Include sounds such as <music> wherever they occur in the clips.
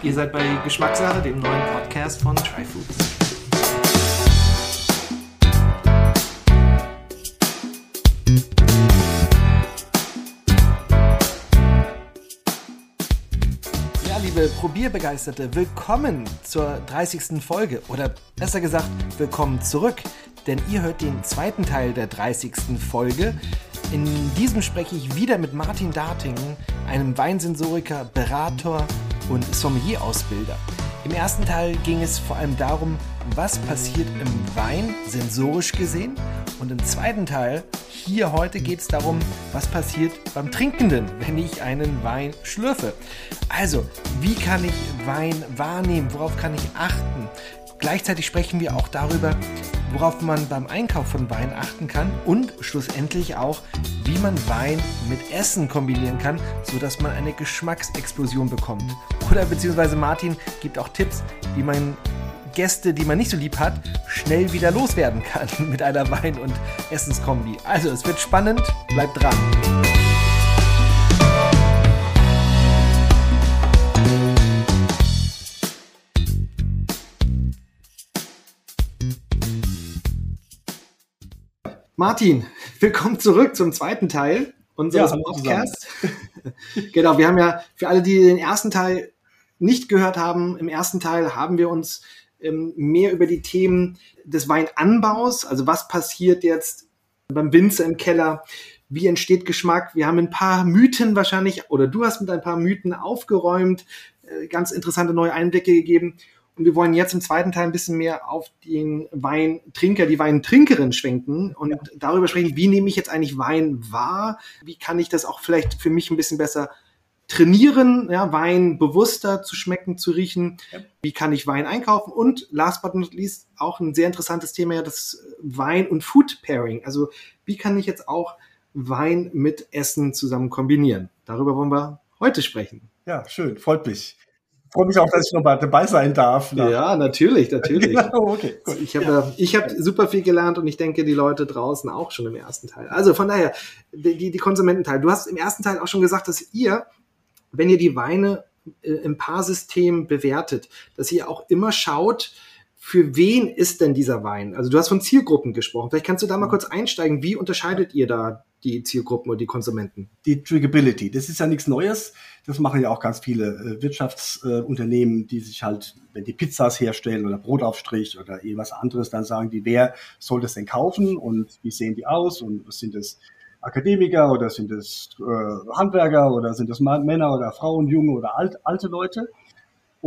Ihr seid bei Geschmackssache, dem neuen Podcast von Tryfoods. Ja, liebe Probierbegeisterte, willkommen zur 30. Folge oder besser gesagt, willkommen zurück, denn ihr hört den zweiten Teil der 30. Folge. In diesem spreche ich wieder mit Martin Dartingen, einem Weinsensoriker, Berater und Sommelier-Ausbilder. Im ersten Teil ging es vor allem darum, was passiert im Wein, sensorisch gesehen. Und im zweiten Teil, hier heute, geht es darum, was passiert beim Trinkenden, wenn ich einen Wein schlürfe. Also, wie kann ich Wein wahrnehmen? Worauf kann ich achten? Gleichzeitig sprechen wir auch darüber, worauf man beim Einkauf von Wein achten kann und schlussendlich auch, wie man Wein mit Essen kombinieren kann, sodass man eine Geschmacksexplosion bekommt. Oder beziehungsweise Martin gibt auch Tipps, wie man Gäste, die man nicht so lieb hat, schnell wieder loswerden kann <laughs> mit einer Wein- und Essenskombi. Also es wird spannend, bleibt dran. Martin, willkommen zurück zum zweiten Teil unseres Ja, Podcasts. <laughs> genau, wir haben ja für alle, die den ersten Teil nicht gehört haben, im ersten Teil haben wir uns ähm, mehr über die Themen des Weinanbaus, also was passiert jetzt beim Winzer im Keller, wie entsteht Geschmack. Wir haben ein paar Mythen wahrscheinlich, oder du hast mit ein paar Mythen aufgeräumt, äh, ganz interessante neue Einblicke gegeben. Und wir wollen jetzt im zweiten Teil ein bisschen mehr auf den Weintrinker, die Weintrinkerin schwenken und darüber sprechen, wie nehme ich jetzt eigentlich Wein wahr? Wie kann ich das auch vielleicht für mich ein bisschen besser trainieren, ja, Wein bewusster zu schmecken, zu riechen? Ja. Wie kann ich Wein einkaufen? Und last but not least auch ein sehr interessantes Thema, ja, das Wein- und Food-Pairing. Also wie kann ich jetzt auch Wein mit Essen zusammen kombinieren? Darüber wollen wir heute sprechen. Ja, schön, freut mich. Freue mich auch, dass ich noch mal dabei sein darf. Ja, natürlich, natürlich. <laughs> Genau, okay, gut. Ich habe ich hab super viel gelernt und ich denke, die Leute draußen auch schon im ersten Teil. Also von daher, die, die Konsumententeil. Du hast im ersten Teil auch schon gesagt, dass ihr, wenn ihr die Weine äh, im Paarsystem bewertet, dass ihr auch immer schaut, für wen ist denn dieser Wein? Also du hast von Zielgruppen gesprochen. Vielleicht kannst du da mal kurz einsteigen. Wie unterscheidet ihr da die Zielgruppen oder die Konsumenten? Die Triggability, das ist ja nichts Neues. Das machen ja auch ganz viele äh, Wirtschaftsunternehmen, die sich halt, wenn die Pizzas herstellen oder Brotaufstrich oder irgendwas anderes, dann sagen die, wer soll das denn kaufen und wie sehen die aus und sind es Akademiker oder sind es äh, Handwerker oder sind es Männer oder Frauen, junge oder alt, alte Leute?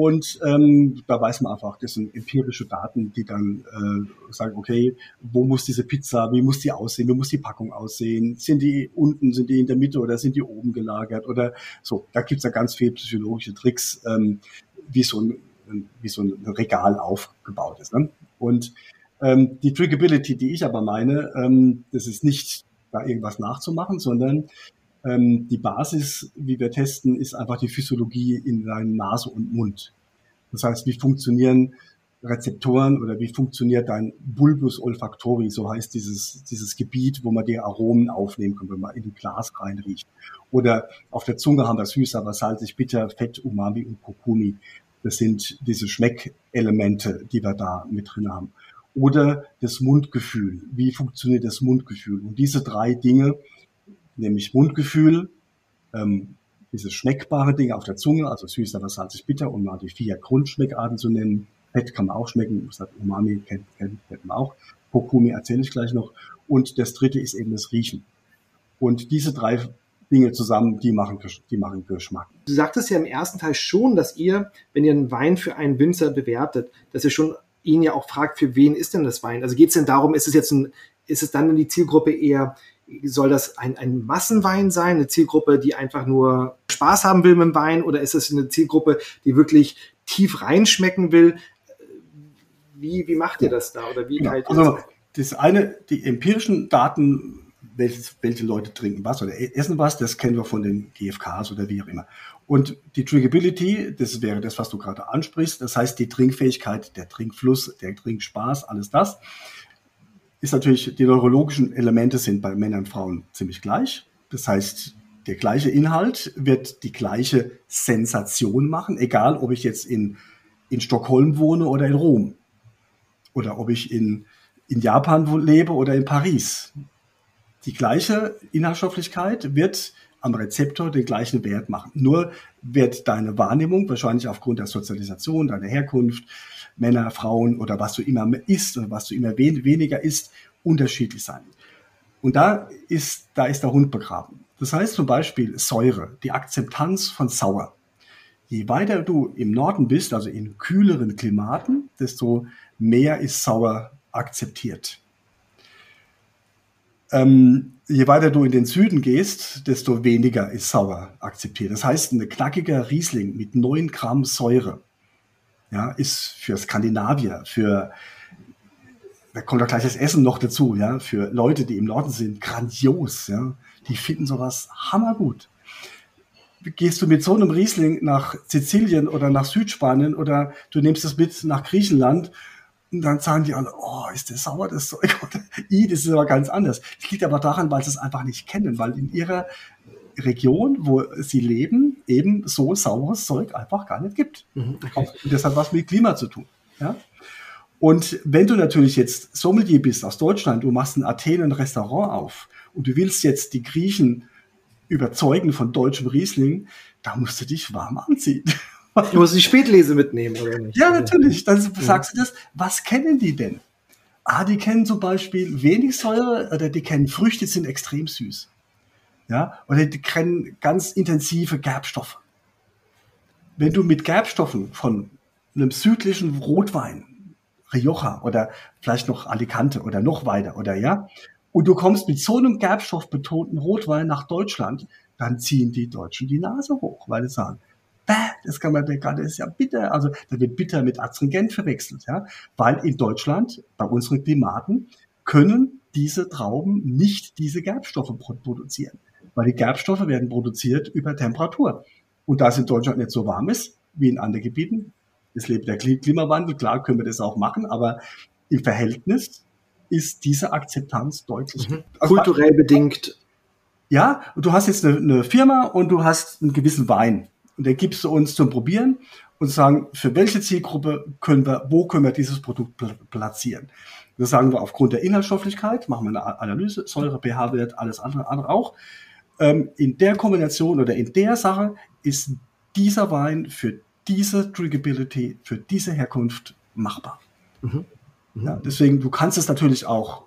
Und ähm, da weiß man einfach, das sind empirische Daten, die dann äh, sagen, okay, wo muss diese Pizza, wie muss die aussehen, wie muss die Packung aussehen, sind die unten, sind die in der Mitte oder sind die oben gelagert oder so. Da gibt's ja ganz viele psychologische Tricks, ähm, wie, so ein, wie so ein Regal aufgebaut ist. Ne? Und ähm, die Triggability, die ich aber meine, ähm, das ist nicht da irgendwas nachzumachen, sondern ähm, die Basis, wie wir testen, ist einfach die Physiologie in deinem Nase und Mund. Das heißt, wie funktionieren Rezeptoren oder wie funktioniert dein Bulbus olfactori, so heißt dieses, dieses Gebiet, wo man die Aromen aufnehmen kann, wenn man in ein Glas reinriecht. Oder auf der Zunge haben wir süß, aber salzig, bitter, Fett, Umami und Kokumi. Das sind diese Schmeckelemente, die wir da mit drin haben. Oder das Mundgefühl. Wie funktioniert das Mundgefühl? Und diese drei Dinge, nämlich Mundgefühl, ähm, dieses schmeckbare Ding auf der Zunge, also süß, aber salzig, bitter, um mal die vier Grundschmeckarten zu nennen. Fett kann man auch schmecken, Umami kennt, kennt, kennt man auch. Kokumi erzähle ich gleich noch. Und das dritte ist eben das Riechen. Und diese drei Dinge zusammen, die machen, die machen Geschmack. Du sagtest ja im ersten Teil schon, dass ihr, wenn ihr einen Wein für einen Winzer bewertet, dass ihr schon ihn ja auch fragt, für wen ist denn das Wein? Also geht es denn darum, ist es jetzt ein, ist es dann in die Zielgruppe eher, soll das ein, ein Massenwein sein, eine Zielgruppe, die einfach nur Spaß haben will mit dem Wein, oder ist es eine Zielgruppe, die wirklich tief reinschmecken will? Wie, wie macht ihr das da? Oder wie Genau. teilt ihr Also das? das eine, die empirischen Daten, welches, welche Leute trinken was oder essen was, das kennen wir von den GFKs oder wie auch immer. Und die Drinkability, das wäre das, was du gerade ansprichst, das heißt die Trinkfähigkeit, der Trinkfluss, der Trinkspaß, alles das, ist natürlich, die neurologischen Elemente sind bei Männern und Frauen ziemlich gleich. Das heißt, der gleiche Inhalt wird die gleiche Sensation machen, egal ob ich jetzt in, in Stockholm wohne oder in Rom. Oder ob ich in, in Japan lebe oder in Paris. Die gleiche Inhaltsstofflichkeit wird am Rezeptor den gleichen Wert machen. Nur wird deine Wahrnehmung wahrscheinlich aufgrund der Sozialisation, deiner Herkunft, Männer, Frauen oder was du immer isst oder was du immer wen weniger isst, unterschiedlich sein. Und da ist, da ist der Hund begraben. Das heißt zum Beispiel Säure, die Akzeptanz von Sauer. Je weiter du im Norden bist, also in kühleren Klimaten, desto mehr ist Sauer akzeptiert. Ähm, je weiter du in den Süden gehst, desto weniger ist sauer akzeptiert. Das heißt, ein knackiger Riesling mit 9 Gramm Säure ja, ist für Skandinavier, für da kommt doch gleich das Essen noch dazu, ja, für Leute, die im Norden sind, grandios, ja. Die finden sowas hammergut. Gehst du mit so einem Riesling nach Sizilien oder nach Südspanien oder du nimmst es mit nach Griechenland und dann sagen die alle, oh, ist das sauer, das Zeug? <laughs> I, das ist aber ganz anders. Das liegt aber daran, weil sie es einfach nicht kennen, weil in ihrer Region, wo sie leben, eben so saures Zeug einfach gar nicht gibt. Mhm, okay. Und das hat was mit Klima zu tun. Ja? Und wenn du natürlich jetzt Sommelier bist aus Deutschland, du machst in Athen ein Restaurant auf und du willst jetzt die Griechen überzeugen von deutschem Riesling, da musst du dich warm anziehen. Du musst die Spätlese mitnehmen, oder nicht? Ja, natürlich. Dann sagst du das. Was kennen die denn? Ah, die kennen zum Beispiel wenig Säure oder die kennen Früchte, die sind extrem süß. Ja, oder die kennen ganz intensive Gerbstoffe. Wenn du mit Gerbstoffen von einem südlichen Rotwein, Rioja oder vielleicht noch Alicante oder noch weiter oder ja, und du kommst mit so einem gerbstoffbetonten Rotwein nach Deutschland, dann ziehen die Deutschen die Nase hoch, weil sie sagen, das kann man gerade, das ist ja bitter. Also da wird bitter mit Astringent verwechselt, ja, weil in Deutschland bei unseren Klimaten können diese Trauben nicht diese Gerbstoffe produzieren, weil die Gerbstoffe werden produziert über Temperatur. Und da es in Deutschland nicht so warm ist wie in anderen Gebieten, es lebt der Klimawandel, klar können wir das auch machen, aber im Verhältnis ist diese Akzeptanz deutlich. Mhm. Also, Kulturell bedingt. Ja, du hast jetzt eine, eine Firma und du hast einen gewissen Wein und den gibst du uns zum Probieren und sagen, für welche Zielgruppe können wir, wo können wir dieses Produkt platzieren? Das sagen wir aufgrund der Inhaltsstofflichkeit, machen wir eine Analyse, Säure, pH-Wert, alles andere, andere auch. Ähm, in der Kombination oder in der Sache ist dieser Wein für diese Drinkability, für diese Herkunft machbar. Mhm. Mhm. Ja, deswegen, du kannst es natürlich auch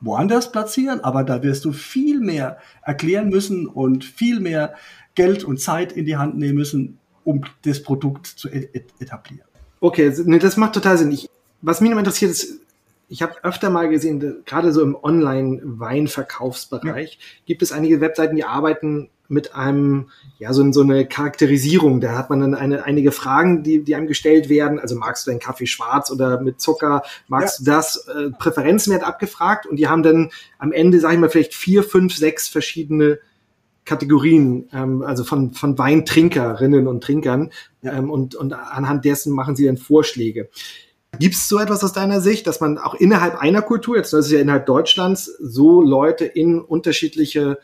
woanders platzieren, aber da wirst du viel mehr erklären müssen und viel mehr Geld und Zeit in die Hand nehmen müssen, um das Produkt zu etablieren. Okay, das macht total Sinn. Ich, was mich noch interessiert ist, ich habe öfter mal gesehen, gerade so im Online-Weinverkaufsbereich ja. gibt es einige Webseiten, die arbeiten mit einem, ja, so, so eine Charakterisierung. Da hat man dann eine, einige Fragen, die, die einem gestellt werden. Also magst du deinen Kaffee schwarz oder mit Zucker? Magst ja. du das? Äh, Präferenzwert abgefragt und die haben dann am Ende, sage ich mal, vielleicht vier, fünf, sechs verschiedene Kategorien, ähm, also von, von Weintrinkerinnen und Trinkern ähm, und, und anhand dessen machen sie dann Vorschläge. Gibt es so etwas aus deiner Sicht, dass man auch innerhalb einer Kultur, jetzt das ist ja innerhalb Deutschlands, so Leute in unterschiedliche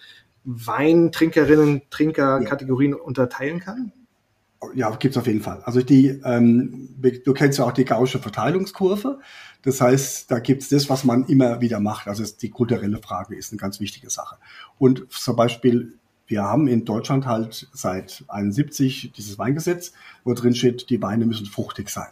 Weintrinkerinnen, Trinker-Kategorien ja. unterteilen kann? Ja, gibt es auf jeden Fall. Also die, ähm, du kennst ja auch die Gaußsche Verteilungskurve. Das heißt, da gibt es das, was man immer wieder macht. Also die kulturelle Frage ist eine ganz wichtige Sache. Und zum Beispiel wir haben in Deutschland halt seit 71 dieses Weingesetz, wo drin steht, die Weine müssen fruchtig sein.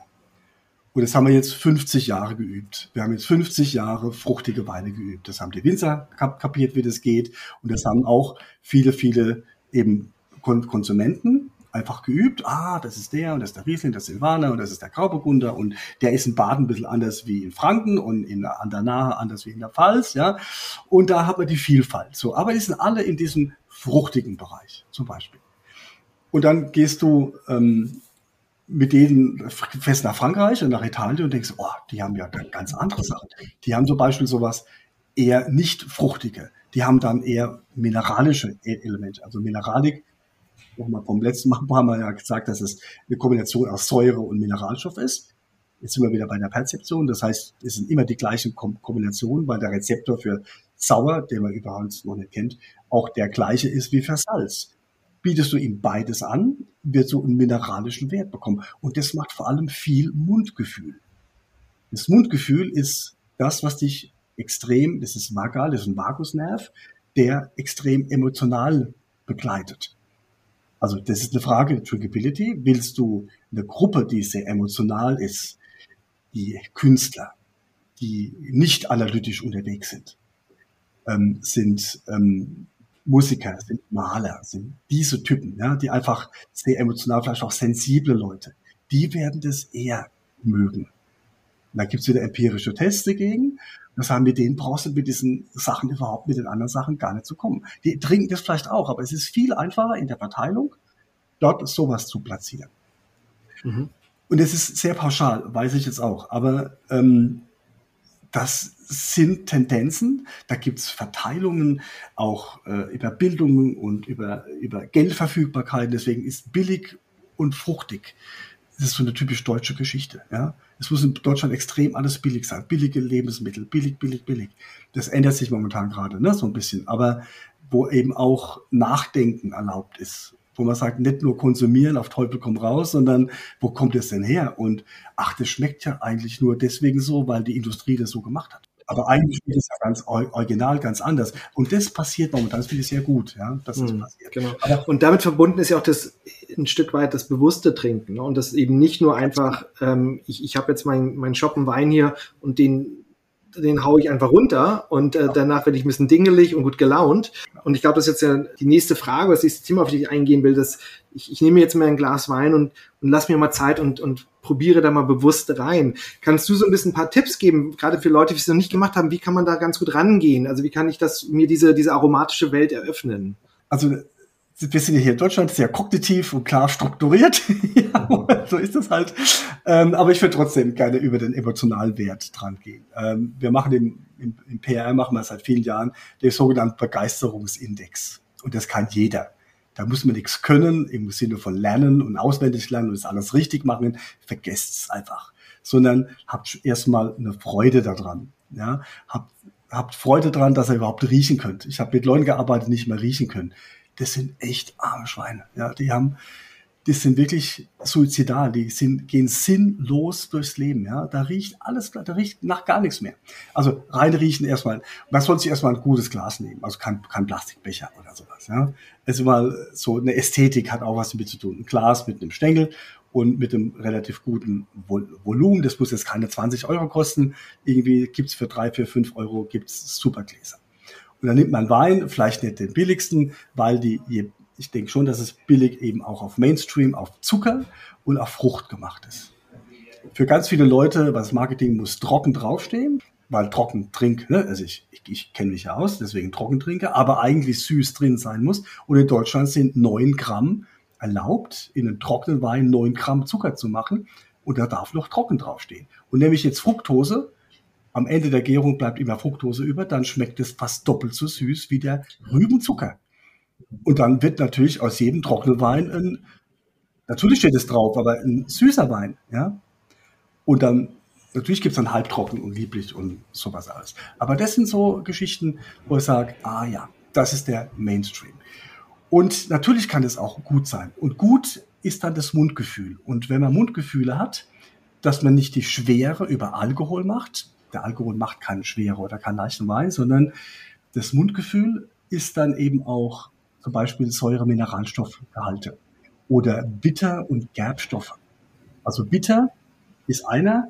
Und das haben wir jetzt 50 Jahre geübt. Wir haben jetzt 50 Jahre fruchtige Weine geübt. Das haben die Winzer kapiert, wie das geht. Und das haben auch viele, viele eben Konsumenten einfach geübt. Ah, das ist der und das ist der Riesling, das ist Silvaner und das ist der Grauburgunder und der ist in Baden ein bisschen anders wie in Franken und in an der Nahe anders wie in der Pfalz, ja. Und da haben wir die Vielfalt. So, aber die sind alle in diesem fruchtigen Bereich zum Beispiel. Und dann gehst du ähm, mit denen fest nach Frankreich und nach Italien und denkst, oh, die haben ja ganz andere Sachen. Die haben zum Beispiel sowas eher nicht fruchtige. Die haben dann eher mineralische e-, Elemente. Also Mineralik, nochmal vom letzten Mal haben wir ja gesagt, dass es eine Kombination aus Säure und Mineralstoff ist. Jetzt sind wir wieder bei der Perzeption. Das heißt, es sind immer die gleichen Kombinationen, weil der Rezeptor für sauer, den man überhaupt noch nicht kennt, auch der gleiche ist wie für Salz. Bietest du ihm beides an, wird so einen mineralischen Wert bekommen. Und das macht vor allem viel Mundgefühl. Das Mundgefühl ist das, was dich extrem, das ist Vagal, das ist ein Vagusnerv, der extrem emotional begleitet. Also das ist eine Frage der Drinkability. Willst du eine Gruppe, die sehr emotional ist, die Künstler, die nicht analytisch unterwegs sind, ähm, sind ähm, Musiker, sind Maler, sind diese Typen, ja, die einfach sehr emotional, vielleicht auch sensible Leute, die werden das eher mögen. Und da gibt's wieder empirische Tests dagegen. Das haben mit denen brauchst du mit diesen Sachen überhaupt mit den anderen Sachen gar nicht zu kommen. Die trinken das vielleicht auch, aber es ist viel einfacher in der Verteilung, dort sowas zu platzieren. Mhm. Und es ist sehr pauschal, weiß ich jetzt auch. Aber ähm, das sind Tendenzen, da gibt's Verteilungen auch äh, über Bildungen und über, über Geldverfügbarkeit. Deswegen ist billig und fruchtig. Das ist so eine typisch deutsche Geschichte. Ja? Es muss in Deutschland extrem alles billig sein. Billige Lebensmittel, billig, billig, billig. Das ändert sich momentan gerade, ne? so ein bisschen. Aber wo eben auch Nachdenken erlaubt ist wo man sagt, nicht nur konsumieren, auf Teufel komm raus, sondern wo kommt es denn her? Und ach, das schmeckt ja eigentlich nur deswegen so, weil die Industrie das so gemacht hat. Aber eigentlich ist es ja ganz original, ganz anders. Und das passiert momentan, das finde ich sehr gut, ja, dass das mhm, passiert. Genau. Aber und damit verbunden ist ja auch das ein Stück weit das bewusste Trinken. Ne? Und das eben nicht nur einfach, ähm, ich, ich habe jetzt meinen mein Shoppen Wein hier und den den haue ich einfach runter und äh, danach werde ich ein bisschen dingelig und gut gelaunt. Und ich glaube, das ist jetzt ja die nächste Frage, das nächste Thema, auf das ich eingehen will, dass ich, ich nehme jetzt mal ein Glas Wein und, und lass mir mal Zeit und, und probiere da mal bewusst rein. Kannst du so ein bisschen ein paar Tipps geben, gerade für Leute, die es noch nicht gemacht haben, wie kann man da ganz gut rangehen? Also wie kann ich das mir diese, diese aromatische Welt eröffnen? Also wir sind ja hier in Deutschland sehr kognitiv und klar strukturiert. <laughs> ja, so ist es halt. Ähm, aber ich würde trotzdem gerne über den emotionalen Wert dran gehen. Ähm, wir machen im, im, im PR, machen wir seit vielen Jahren, den sogenannten Begeisterungsindex. Und das kann jeder. Da muss man nichts können im Sinne von lernen und auswendig lernen und es alles richtig machen. Vergesst es einfach. Sondern habt erstmal eine Freude daran. Ja, habt, habt Freude daran, dass ihr überhaupt riechen könnt. Ich habe mit Leuten gearbeitet, die nicht mehr riechen können das sind echt arme Schweine. Ja, die haben, das sind wirklich suizidal, die sind, gehen sinnlos durchs Leben. Ja, da riecht alles, da riecht nach gar nichts mehr. Also rein riechen erstmal. Man soll sich erstmal ein gutes Glas nehmen, also kein, kein Plastikbecher oder sowas. Ja, also mal so eine Ästhetik hat auch was damit zu tun. Ein Glas mit einem Stängel und mit einem relativ guten Volumen. Das muss jetzt keine 20 Euro kosten. Irgendwie gibt's für drei, vier, fünf Euro gibt's Supergläser. Und dann nimmt man Wein, vielleicht nicht den billigsten, weil die, ich denke schon, dass es billig eben auch auf Mainstream, auf Zucker und auf Frucht gemacht ist. Für ganz viele Leute, was Marketing muss trocken draufstehen, weil trocken trink, ne? also ich, ich, ich kenne mich ja aus, deswegen trocken trinke, aber eigentlich süß drin sein muss. Und in Deutschland sind neun Gramm erlaubt, in einen trockenen Wein neun Gramm Zucker zu machen. Und da darf noch trocken draufstehen. Und nämlich jetzt Fructose, am Ende der Gärung bleibt immer Fructose über, dann schmeckt es fast doppelt so süß wie der Rübenzucker. Und dann wird natürlich aus jedem trockenen Wein ein, natürlich steht es drauf, aber ein süßer Wein, ja. Und dann, natürlich gibt es dann halbtrocken und lieblich und sowas alles. Aber das sind so Geschichten, wo ich sage, ah ja, das ist der Mainstream. Und natürlich kann es auch gut sein. Und gut ist dann das Mundgefühl. Und wenn man Mundgefühle hat, dass man nicht die Schwere über Alkohol macht, der Alkohol macht keinen schwere oder keinen leichten Wein, sondern das Mundgefühl ist dann eben auch zum Beispiel Säure-Mineralstoffgehalte oder Bitter- und Gerbstoffe. Also bitter ist einer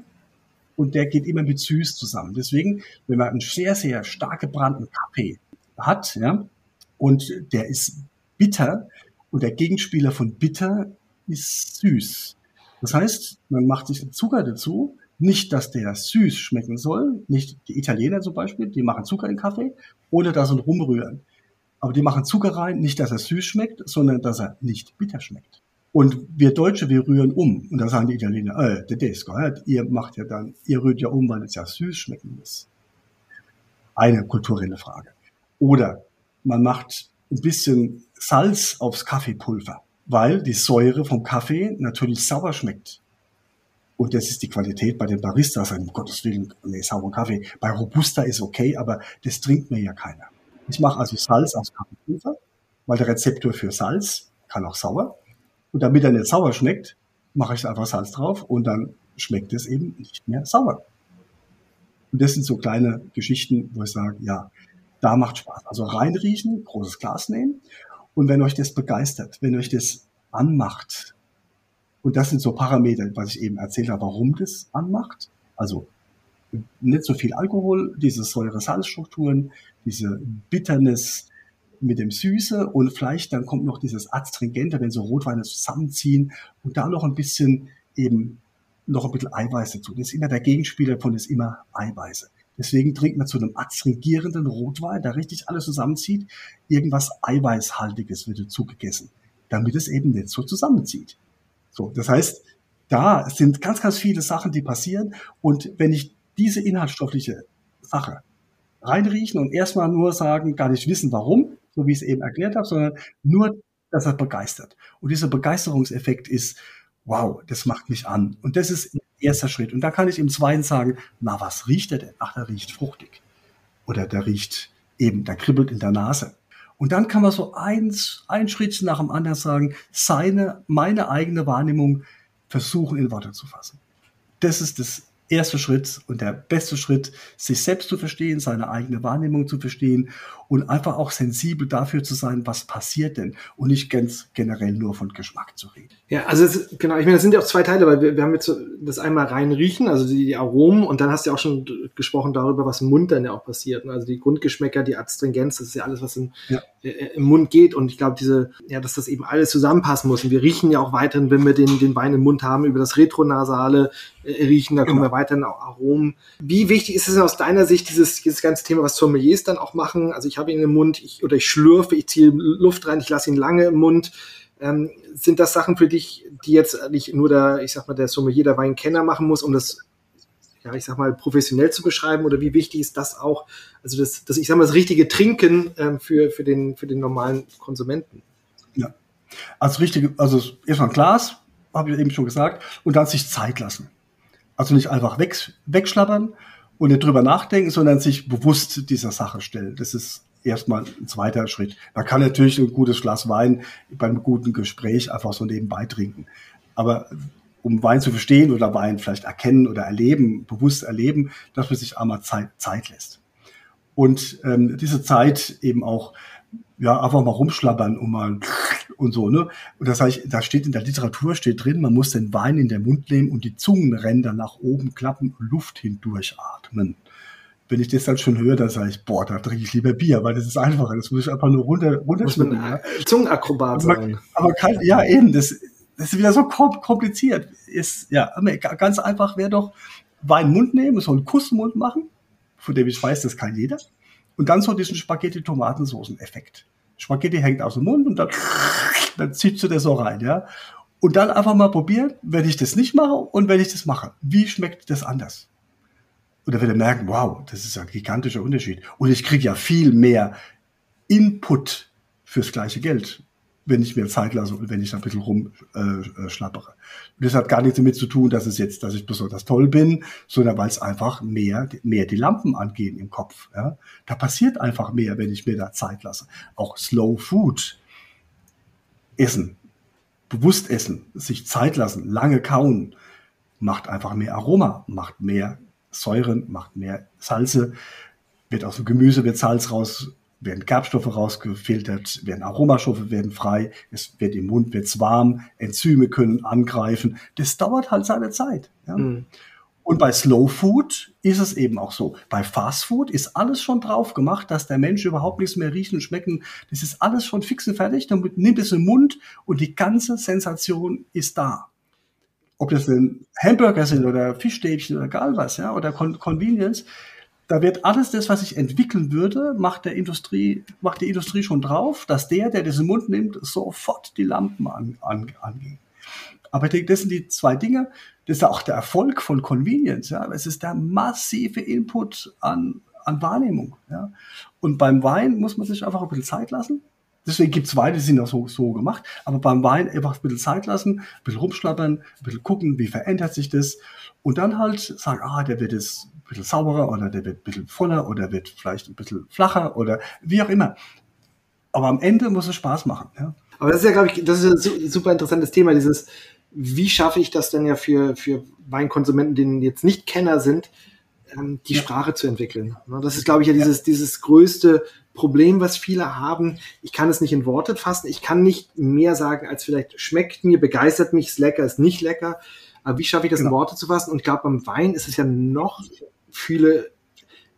und der geht immer mit süß zusammen. Deswegen, wenn man einen sehr, sehr stark gebrannten Kaffee hat, ja, und der ist bitter und der Gegenspieler von bitter ist süß. Das heißt, man macht sich Zucker dazu nicht, dass der süß schmecken soll, nicht die Italiener zum Beispiel, die machen Zucker in Kaffee, ohne da so ein Rumrühren. Aber die machen Zucker rein, nicht, dass er süß schmeckt, sondern dass er nicht bitter schmeckt. Und wir Deutsche, wir rühren um. Und da sagen die Italiener, äh, Tedesco, ihr macht ja dann, ihr rührt ja um, weil es ja süß schmecken muss. Eine kulturelle Frage. Oder man macht ein bisschen Salz aufs Kaffeepulver, weil die Säure vom Kaffee natürlich sauer schmeckt. Und das ist die Qualität bei den Baristas, um Gottes Willen, nee, sauren Kaffee. Bei Robusta ist okay, aber das trinkt mir ja keiner. Ich mache also Salz aus Kaffeepulver, weil der Rezeptor für Salz kann auch sauer. Und damit er nicht sauer schmeckt, mache ich einfach Salz drauf und dann schmeckt es eben nicht mehr sauer. Und das sind so kleine Geschichten, wo ich sage, ja, da macht Spaß. Also reinriechen, großes Glas nehmen. Und wenn euch das begeistert, wenn euch das anmacht, und das sind so Parameter, was ich eben erzählt habe, warum das anmacht. Also nicht so viel Alkohol, diese Säure-Salzstrukturen, diese Bitternis mit dem Süße und vielleicht dann kommt noch dieses Astringente, wenn so Rotweine zusammenziehen und da noch ein bisschen eben noch ein bisschen Eiweiß dazu. Das ist immer der Gegenspieler von ist immer Eiweiße. Deswegen trinkt man zu einem astringierenden Rotwein, der richtig alles zusammenzieht, irgendwas Eiweißhaltiges wird dazu gegessen, damit es eben nicht so zusammenzieht. So, das heißt, da sind ganz, ganz viele Sachen, die passieren. Und wenn ich diese inhaltsstoffliche Sache reinriechen und erstmal nur sagen, gar nicht wissen, warum, so wie ich es eben erklärt habe, sondern nur, dass er begeistert. Und dieser Begeisterungseffekt ist, wow, das macht mich an. Und das ist erster Schritt. Und da kann ich im zweiten sagen, na, was riecht er denn? Ach, der riecht fruchtig. Oder der riecht eben, der kribbelt in der Nase. Und dann kann man so eins, ein Schritt nach dem anderen sagen, seine, meine eigene Wahrnehmung versuchen in Worte zu fassen. Das ist das erste Schritt und der beste Schritt, sich selbst zu verstehen, seine eigene Wahrnehmung zu verstehen und einfach auch sensibel dafür zu sein, was passiert denn und nicht ganz generell nur von Geschmack zu reden. Ja, also es, genau, ich meine, das sind ja auch zwei Teile, weil wir, wir haben jetzt das einmal rein riechen, also die, die, Aromen und dann hast du ja auch schon gesprochen darüber, was im Mund dann ja auch passiert. Ne? Also die Grundgeschmäcker, die Adstringenz, das ist ja alles, was im, ja. äh, im Mund geht und ich glaube, diese, ja, dass das eben alles zusammenpassen muss und wir riechen ja auch weiterhin, wenn wir den, den Wein im Mund haben, über das Retronasale äh, riechen, da kommen genau. wir weiterhin auch Aromen. Wie wichtig ist es aus deiner Sicht, dieses, dieses ganze Thema, was Sommeliers dann auch machen? Also ich habe ihn im Mund, ich, oder ich schlürfe, ich ziehe Luft rein, ich lasse ihn lange im Mund ähm, sind das Sachen für dich, die jetzt nicht nur der, ich sag mal, der Sommelier, der Weinkenner machen muss, um das, ja, ich sag mal, professionell zu beschreiben? Oder wie wichtig ist das auch, also das, das ich sag mal, das richtige Trinken ähm, für, für, den, für den normalen Konsumenten? Ja. Also richtige, also erstmal ein Glas, habe ich eben schon gesagt, und dann sich Zeit lassen. Also nicht einfach weg, wegschlappern und nicht drüber nachdenken, sondern sich bewusst dieser Sache stellen. Das ist erstmal ein zweiter Schritt. Man kann natürlich ein gutes Glas Wein beim guten Gespräch einfach so nebenbei trinken. Aber um Wein zu verstehen oder Wein vielleicht erkennen oder erleben, bewusst erleben, dass man sich einmal Zeit, Zeit lässt. Und ähm, diese Zeit eben auch ja einfach mal rumschlabbern und mal und so ne und das heißt da steht in der Literatur steht drin man muss den Wein in den Mund nehmen und die Zungenränder nach oben klappen Luft hindurchatmen wenn ich das dann schon höre, dann sage ich, boah, da trinke ich lieber Bier, weil das ist einfacher. Das muss ich einfach nur runter, runter muss man ja. Zungenakrobat sein. Aber kein, ja, eben, das, das ist wieder so kompliziert. Ist, ja, ganz einfach wäre doch Wein im Mund nehmen, so einen Kuss im Mund machen, von dem ich weiß, das kann jeder. Und dann so diesen Spaghetti-Tomatensoßen-Effekt. Spaghetti hängt aus dem Mund und dann, dann ziehst du das so rein, ja. Und dann einfach mal probieren, wenn ich das nicht mache und wenn ich das mache. Wie schmeckt das anders? Und da wird er merken, wow, das ist ein gigantischer Unterschied. Und ich kriege ja viel mehr Input fürs gleiche Geld, wenn ich mir Zeit lasse und wenn ich da ein bisschen rumschlappere. Äh, und das hat gar nichts damit zu tun, dass es jetzt, dass ich besonders toll bin, sondern weil es einfach mehr, mehr die Lampen angehen im Kopf. Ja? Da passiert einfach mehr, wenn ich mir da Zeit lasse. Auch Slow Food. Essen. Bewusst essen. Sich Zeit lassen. Lange kauen. Macht einfach mehr Aroma. Macht mehr Säuren, macht mehr Salze, wird aus dem Gemüse wird Salz raus, werden Gerbstoffe rausgefiltert, werden Aromastoffe werden frei, es wird im Mund wird's warm, Enzyme können angreifen. Das dauert halt seine Zeit. Ja? Mhm. Und bei Slow Food ist es eben auch so. Bei Fast Food ist alles schon drauf gemacht, dass der Mensch überhaupt nichts mehr riechen und schmecken. Das ist alles schon fix und fertig. Dann nimmt es im Mund und die ganze Sensation ist da ob das ein Hamburger sind oder Fischstäbchen oder egal was, ja, oder Con Convenience, da wird alles das, was ich entwickeln würde, macht der Industrie, macht die Industrie schon drauf, dass der, der das im Mund nimmt, sofort die Lampen an, an, angeht. Aber ich denke, das sind die zwei Dinge. Das ist auch der Erfolg von Convenience. Ja. Es ist der massive Input an, an Wahrnehmung. Ja. Und beim Wein muss man sich einfach ein bisschen Zeit lassen Deswegen gibt's Weine, die sind auch so, so gemacht. Aber beim Wein einfach ein bisschen Zeit lassen, ein bisschen rumschlappern, ein bisschen gucken, wie verändert sich das. Und dann halt sagen, ah, der wird jetzt ein bisschen sauberer oder der wird ein bisschen voller oder wird vielleicht ein bisschen flacher oder wie auch immer. Aber am Ende muss es Spaß machen. Ja? Aber das ist ja, glaube ich, das ist ein super interessantes Thema, dieses, wie schaffe ich das denn ja für, für Weinkonsumenten, die jetzt nicht Kenner sind, ähm, die ja. Sprache zu entwickeln. Ne, das ist, glaube ich, ja dieses, dieses größte Problem, was viele haben. Ich kann es nicht in Worte fassen. Ich kann nicht mehr sagen, als vielleicht schmeckt mir, begeistert mich, ist lecker, ist nicht lecker. Aber wie schaffe ich das genau. in Worte zu fassen? Und ich glaube, beim Wein ist es ja noch viele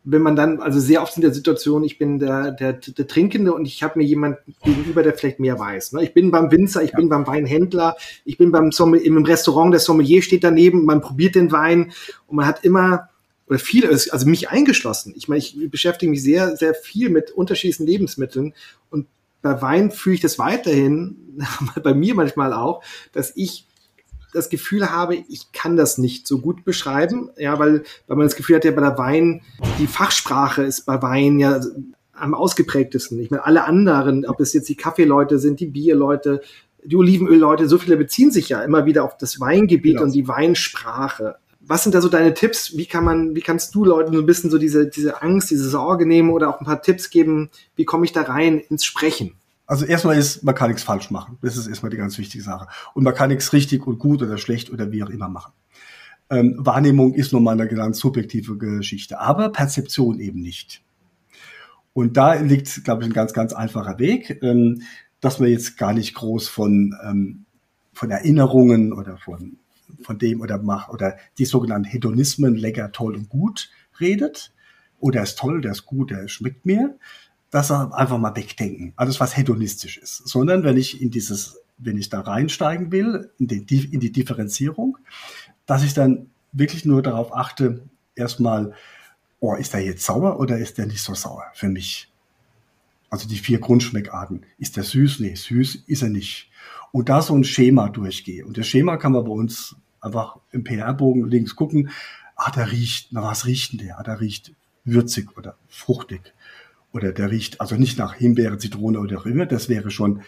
wenn man dann, also sehr oft in der Situation, ich bin der, der, der Trinkende und ich habe mir jemanden gegenüber, der vielleicht mehr weiß. Ne? Ich bin beim Winzer, ich ja. bin beim Weinhändler, ich bin beim Sommelier, im Restaurant, der Sommelier steht daneben, man probiert den Wein und man hat immer, oder viele, also mich eingeschlossen. Ich meine, ich beschäftige mich sehr, sehr viel mit unterschiedlichen Lebensmitteln und bei Wein fühle ich das weiterhin, <laughs> bei mir manchmal auch, dass ich das Gefühl habe, ich kann das nicht so gut beschreiben, ja, weil, weil man das Gefühl hat, ja, bei der Wein, die Fachsprache ist bei Wein ja am ausgeprägtesten. Ich meine, alle anderen, ob es jetzt die Kaffeeleute sind, die Bierleute, die Olivenölleute, so viele beziehen sich ja immer wieder auf das Weingebiet genau. und die Weinsprache. Was sind da so deine Tipps? Wie kann man, wie kannst du Leuten so ein bisschen so diese, diese Angst, diese Sorge nehmen oder auch ein paar Tipps geben? Wie komme ich da rein ins Sprechen? Also erstmal ist, man kann nichts falsch machen. Das ist erstmal die ganz wichtige Sache. Und man kann nichts richtig und gut oder schlecht oder wie auch immer machen. Ähm, Wahrnehmung ist nun mal eine ganz subjektive Geschichte, aber Perzeption eben nicht. Und da liegt, glaube ich, ein ganz, ganz einfacher Weg, ähm, dass man jetzt gar nicht groß von, ähm, von Erinnerungen oder von, von dem oder macht oder die sogenannten Hedonismen, lecker, toll und gut redet. Oder ist toll, der ist gut, der schmeckt mir, das einfach mal wegdenken. Alles, was hedonistisch ist. Sondern wenn ich in dieses, wenn ich da reinsteigen will, in die, in die Differenzierung, dass ich dann wirklich nur darauf achte, erstmal, oh, ist der jetzt sauer oder ist der nicht so sauer für mich? Also die vier Grundschmeckarten. Ist der süß? Nee, süß ist er nicht. Und da so ein Schema durchgehe. Und das Schema kann man bei uns einfach im PR-Bogen links gucken. Ah, der riecht, na was riecht denn der? Ah, der riecht würzig oder fruchtig oder der riecht also nicht nach Himbeere, Zitrone oder immer, das wäre schon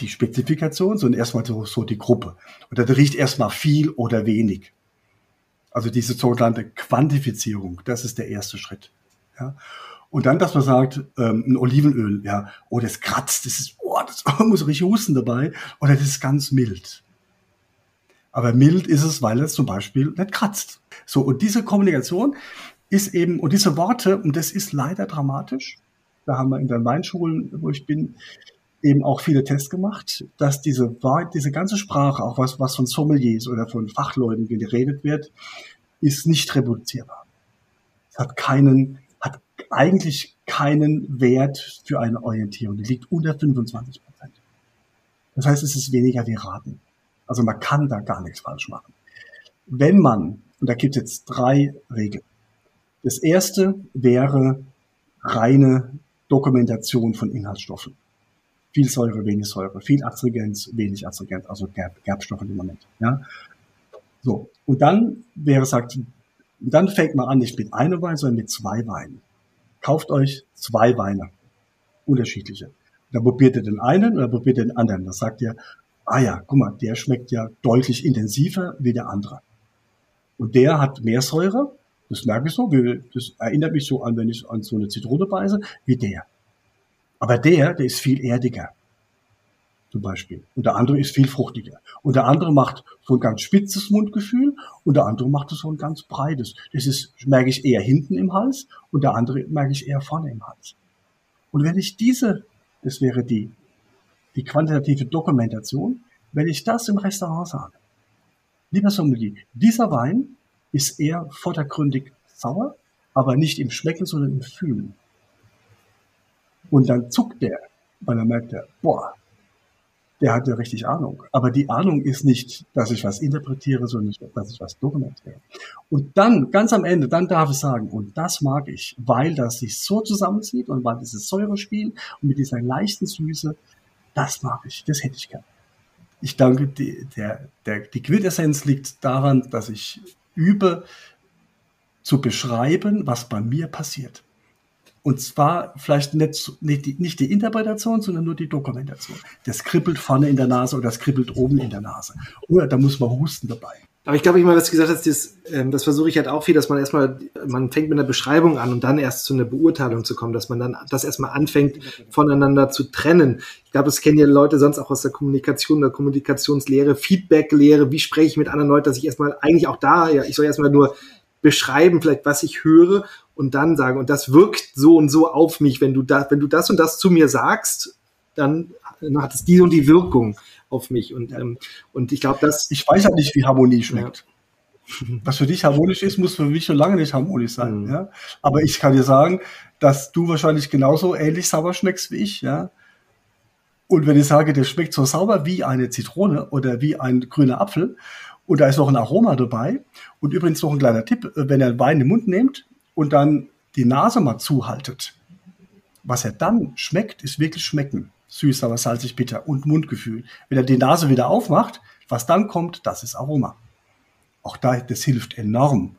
die Spezifikation, sondern erstmal so, so die Gruppe. Oder der riecht erstmal viel oder wenig. Also diese sogenannte Quantifizierung, das ist der erste Schritt. Ja. Und dann, dass man sagt, ähm, ein Olivenöl, ja, oh, das kratzt, das ist, oh, das <laughs> muss richtig husten dabei, oder das ist ganz mild. Aber mild ist es, weil es zum Beispiel nicht kratzt. So, und diese Kommunikation ist eben, und diese Worte, und das ist leider dramatisch, da haben wir in den Weinschulen, wo ich bin, eben auch viele Tests gemacht, dass diese, diese ganze Sprache, auch was, was von Sommeliers oder von Fachleuten geredet wird, ist nicht reproduzierbar. Es hat keinen, hat eigentlich keinen Wert für eine Orientierung. Die liegt unter 25 Prozent. Das heißt, es ist weniger wie Raten. Also man kann da gar nichts falsch machen. Wenn man, und da gibt es jetzt drei Regeln. Das erste wäre reine Dokumentation von Inhaltsstoffen. Viel Säure, wenig Säure, viel Astringenz, wenig Astringenz, also Gerb, Gerbstoffe im Moment. Ja? So. Und dann wäre sagt, dann fängt man an, nicht mit einem Wein, sondern mit zwei Weinen. Kauft euch zwei Weine. Unterschiedliche. Dann probiert ihr den einen oder probiert ihr den anderen. Da sagt ihr, ah ja, guck mal, der schmeckt ja deutlich intensiver wie der andere. Und der hat mehr Säure, das merke ich so, das erinnert mich so an, wenn ich an so eine Zitrone beiße, wie der. Aber der, der ist viel erdiger. Zum Beispiel. Und der andere ist viel fruchtiger. Und der andere macht so ein ganz spitzes Mundgefühl und der andere macht so ein ganz breites. Das ist, merke ich eher hinten im Hals und der andere merke ich eher vorne im Hals. Und wenn ich diese, das wäre die, die quantitative Dokumentation, wenn ich das im Restaurant sage, lieber Sommelier, dieser Wein ist eher vordergründig sauer, aber nicht im Schmecken, sondern im Fühlen. Und dann zuckt der, weil er merkt, der, boah, der hat ja richtig Ahnung. Aber die Ahnung ist nicht, dass ich was interpretiere, sondern dass ich was dokumentiere. Und dann, ganz am Ende, dann darf ich sagen, und das mag ich, weil das sich so zusammenzieht und weil dieses Säurespiel und mit dieser leichten Süße, das mag ich, das hätte ich gern. Ich danke, die, der, der, die Quintessenz liegt daran, dass ich übe zu beschreiben, was bei mir passiert. Und zwar vielleicht nicht, nicht, die, nicht die Interpretation, sondern nur die Dokumentation. Das kribbelt vorne in der Nase oder das kribbelt oben in der Nase. Oder da muss man husten dabei. Aber ich glaube, ich mal, was du gesagt hast, das, ähm, das versuche ich halt auch viel, dass man erstmal, man fängt mit einer Beschreibung an und dann erst zu einer Beurteilung zu kommen, dass man dann das erstmal anfängt, voneinander zu trennen. Ich glaube, das kennen ja Leute sonst auch aus der Kommunikation, der Kommunikationslehre, Feedbacklehre, wie spreche ich mit anderen Leuten, dass ich erstmal eigentlich auch da, ja, ich soll erstmal nur beschreiben, vielleicht was ich höre und dann sagen, und das wirkt so und so auf mich, wenn du da, wenn du das und das zu mir sagst, dann hat es die und die Wirkung auf mich. Und, ähm, und ich glaube, dass. Ich weiß ja nicht, wie Harmonie schmeckt. Ja. Was für dich harmonisch ist, muss für mich schon lange nicht harmonisch sein. Mhm. Ja? Aber ich kann dir sagen, dass du wahrscheinlich genauso ähnlich sauber schmeckst wie ich. Ja? Und wenn ich sage, der schmeckt so sauber wie eine Zitrone oder wie ein grüner Apfel und da ist noch ein Aroma dabei. Und übrigens noch ein kleiner Tipp, wenn ihr Wein im Mund nehmt und dann die Nase mal zuhaltet, was er dann schmeckt, ist wirklich schmecken süß, aber salzig, bitter und Mundgefühl. Wenn er die Nase wieder aufmacht, was dann kommt, das ist Aroma. Auch da, das hilft enorm,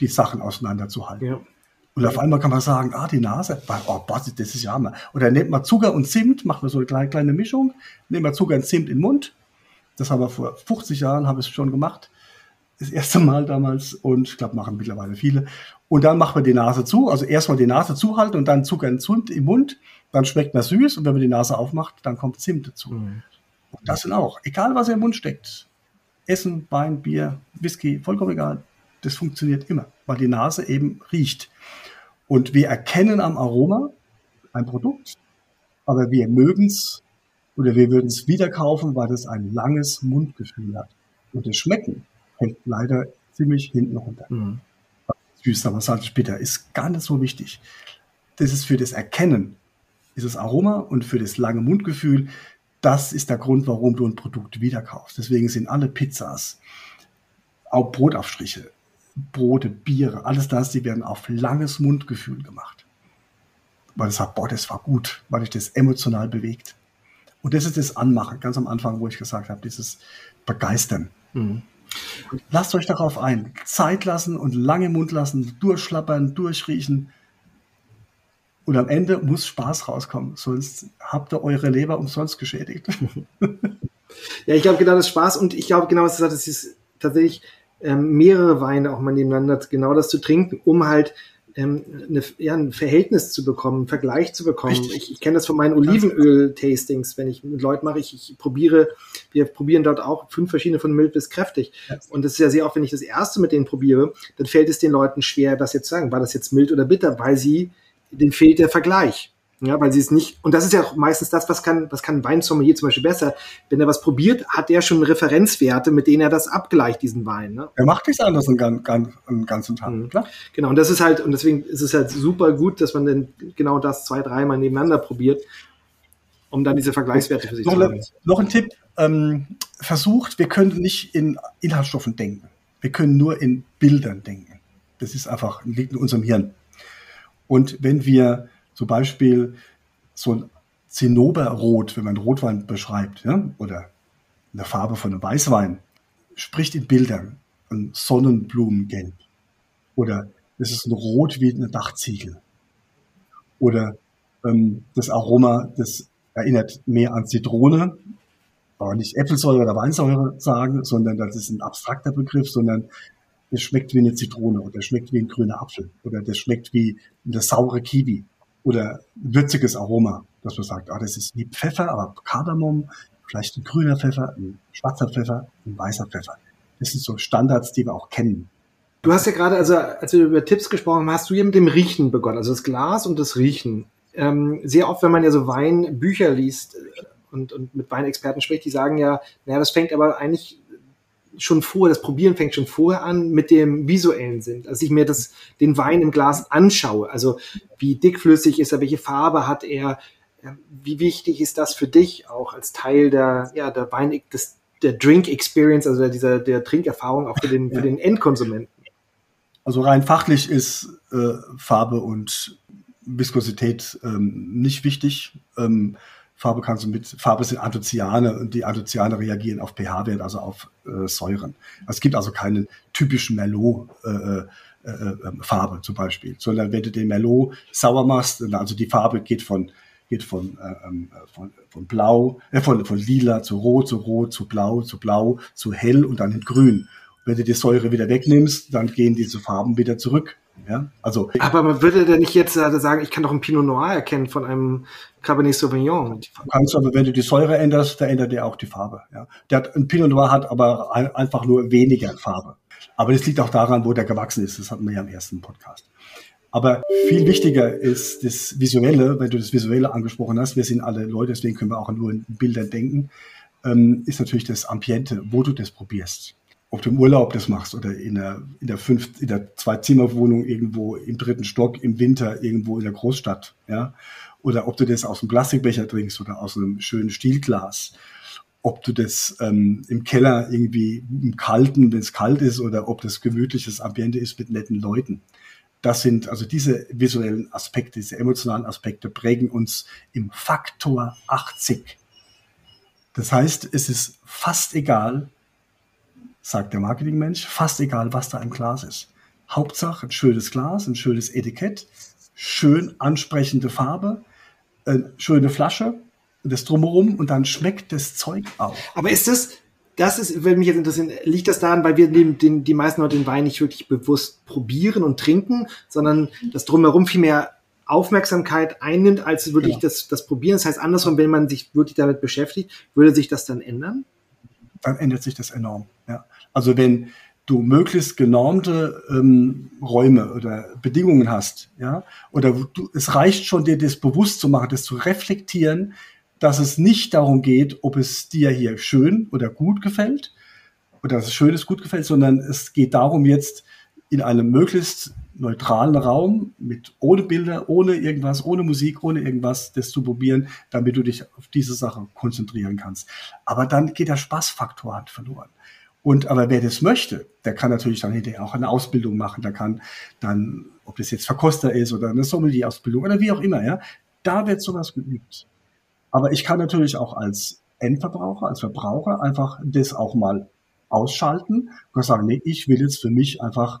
die Sachen auseinanderzuhalten. Ja. Und auf einmal kann man sagen, ah, die Nase, oh, das ist ja mal. Oder nehmt mal Zucker und Zimt, macht man so eine kleine, kleine Mischung, nehmt mal Zucker und Zimt in den Mund. Das haben wir vor 50 Jahren, habe ich schon gemacht. Das erste Mal damals und ich glaube, machen mittlerweile viele. Und dann macht man die Nase zu, also erstmal die Nase zuhalten und dann Zucker und Zimt im Mund dann schmeckt man süß und wenn man die Nase aufmacht, dann kommt Zimt dazu. Mhm. Und das sind auch, egal was im Mund steckt, Essen, Wein, Bier, Whisky, vollkommen egal, das funktioniert immer, weil die Nase eben riecht. Und wir erkennen am Aroma ein Produkt, aber wir mögen es oder wir würden es wieder kaufen, weil es ein langes Mundgefühl hat. Und das Schmecken hängt leider ziemlich hinten runter. Mhm. Süß, aber salzig bitter ist gar nicht so wichtig. Das ist für das Erkennen ist das Aroma und für das lange Mundgefühl, das ist der Grund, warum du ein Produkt wieder kaufst. Deswegen sind alle Pizzas, auch Brotaufstriche, Brote, Biere, alles das, die werden auf langes Mundgefühl gemacht. Weil es sagt, boah, das war gut, weil ich das emotional bewegt. Und das ist das Anmachen, ganz am Anfang, wo ich gesagt habe, dieses Begeistern. Mhm. Lasst euch darauf ein. Zeit lassen und lange Mund lassen, durchschlappern, durchriechen. Und am Ende muss Spaß rauskommen, sonst habt ihr eure Leber umsonst geschädigt. <laughs> ja, ich glaube genau das Spaß und ich glaube genau, was du sagst, es ist tatsächlich ähm, mehrere Weine auch mal nebeneinander, genau das zu trinken, um halt ähm, eine, ja, ein Verhältnis zu bekommen, einen Vergleich zu bekommen. Richtig. Ich, ich kenne das von meinen Olivenöl-Tastings, wenn ich mit Leuten mache, ich, ich probiere, wir probieren dort auch fünf verschiedene von mild bis kräftig. Ja. Und das ist ja sehr oft, wenn ich das erste mit denen probiere, dann fällt es den Leuten schwer, das jetzt zu sagen, war das jetzt mild oder bitter, weil sie denen fehlt der Vergleich. Ja, weil sie es nicht, und das ist ja auch meistens das, was kann, was kann ein Weinsommelier zum Beispiel besser. Wenn er was probiert, hat er schon Referenzwerte, mit denen er das abgleicht, diesen Wein. Ne? Er macht nichts anderes einen, einen ganzen Tag, mhm. klar. Genau, und das ist halt, und deswegen ist es halt super gut, dass man dann genau das zwei, dreimal nebeneinander probiert, um dann diese Vergleichswerte für sich noch zu haben. Noch ein Tipp, ähm, versucht, wir können nicht in Inhaltsstoffen denken. Wir können nur in Bildern denken. Das ist einfach, liegt in unserem Hirn. Und wenn wir zum Beispiel so ein Zinnoberrot, wenn man Rotwein beschreibt, ja, oder eine Farbe von einem Weißwein, spricht in Bildern ein Sonnenblumengelb. Oder es ist ein Rot wie eine Dachziegel. Oder ähm, das Aroma, das erinnert mehr an Zitrone, aber nicht Äpfelsäure oder Weinsäure sagen, sondern das ist ein abstrakter Begriff, sondern das schmeckt wie eine Zitrone oder schmeckt wie ein grüner Apfel oder das schmeckt wie eine saure Kiwi oder würziges Aroma, dass man sagt, ah, das ist wie Pfeffer, aber Kardamom, vielleicht ein grüner Pfeffer, ein schwarzer Pfeffer, ein weißer Pfeffer. Das sind so Standards, die wir auch kennen. Du hast ja gerade, also als wir über Tipps gesprochen haben, hast du ja mit dem Riechen begonnen, also das Glas und das Riechen. Ähm, sehr oft, wenn man ja so Weinbücher liest äh, und, und mit Weinexperten spricht, die sagen ja, naja, das fängt aber eigentlich schon vor, das Probieren fängt schon vorher an mit dem visuellen Sinn. Als ich mir das, den Wein im Glas anschaue, also wie dickflüssig ist er, welche Farbe hat er, wie wichtig ist das für dich auch als Teil der, ja, der Wein, des, der Drink Experience, also dieser, der Trinkerfahrung auch für den, für den Endkonsumenten? Also rein fachlich ist äh, Farbe und Viskosität ähm, nicht wichtig. Ähm, Farbe kannst du mit, Farbe sind Anthocyane und die Anthocyane reagieren auf pH-Wert, also auf äh, Säuren. Es gibt also keinen typischen Merlot, äh, äh, ähm, Farbe zum Beispiel, sondern wenn du den Merlot sauer machst, also die Farbe geht von geht von, äh, ähm, von, von blau, äh, von, von lila zu rot, zu rot, zu blau, zu blau, zu hell und dann in grün. Wenn du die Säure wieder wegnimmst, dann gehen diese Farben wieder zurück. Ja, also. Aber man würde denn nicht jetzt äh, sagen, ich kann doch ein Pinot Noir erkennen von einem Cabernet Sauvignon. Du kannst aber, wenn du die Säure änderst, verändert der auch die Farbe. Ja. Der hat, ein Pinot Noir hat aber einfach nur weniger Farbe. Aber das liegt auch daran, wo der gewachsen ist. Das hatten wir ja im ersten Podcast. Aber viel wichtiger ist das Visuelle, wenn du das Visuelle angesprochen hast. Wir sind alle Leute, deswegen können wir auch nur in Bildern denken. Ähm, ist natürlich das Ambiente, wo du das probierst ob du im Urlaub das machst oder in der, in der fünf, in der Zwei-Zimmer-Wohnung irgendwo im dritten Stock im Winter irgendwo in der Großstadt, ja. Oder ob du das aus einem Plastikbecher trinkst oder aus einem schönen Stielglas. Ob du das ähm, im Keller irgendwie im Kalten, wenn es kalt ist, oder ob das gemütliches Ambiente ist mit netten Leuten. Das sind also diese visuellen Aspekte, diese emotionalen Aspekte prägen uns im Faktor 80. Das heißt, es ist fast egal, sagt der Marketingmensch, fast egal, was da im Glas ist. Hauptsache ein schönes Glas, ein schönes Etikett, schön ansprechende Farbe, eine schöne Flasche, das drumherum und dann schmeckt das Zeug auch. Aber ist das, das ist, würde mich jetzt interessieren, liegt das daran, weil wir den, den, die meisten Leute den Wein nicht wirklich bewusst probieren und trinken, sondern das drumherum viel mehr Aufmerksamkeit einnimmt, als wirklich genau. das, das Probieren. Das heißt, andersrum, wenn man sich wirklich damit beschäftigt, würde sich das dann ändern? Dann ändert sich das enorm, ja. Also wenn du möglichst genormte ähm, Räume oder Bedingungen hast, ja, oder du, es reicht schon, dir das bewusst zu machen, das zu reflektieren, dass es nicht darum geht, ob es dir hier schön oder gut gefällt, oder dass es schön ist, gut gefällt, sondern es geht darum, jetzt in einem möglichst neutralen Raum mit ohne Bilder, ohne irgendwas, ohne Musik, ohne irgendwas, das zu probieren, damit du dich auf diese Sache konzentrieren kannst. Aber dann geht der Spaßfaktor halt verloren. Und aber wer das möchte, der kann natürlich dann hinterher auch eine Ausbildung machen. Der kann dann, ob das jetzt Verkoster ist oder eine Sommelier-Ausbildung oder wie auch immer, ja, da wird sowas geübt. Aber ich kann natürlich auch als Endverbraucher, als Verbraucher einfach das auch mal ausschalten und sagen, nee, ich will jetzt für mich einfach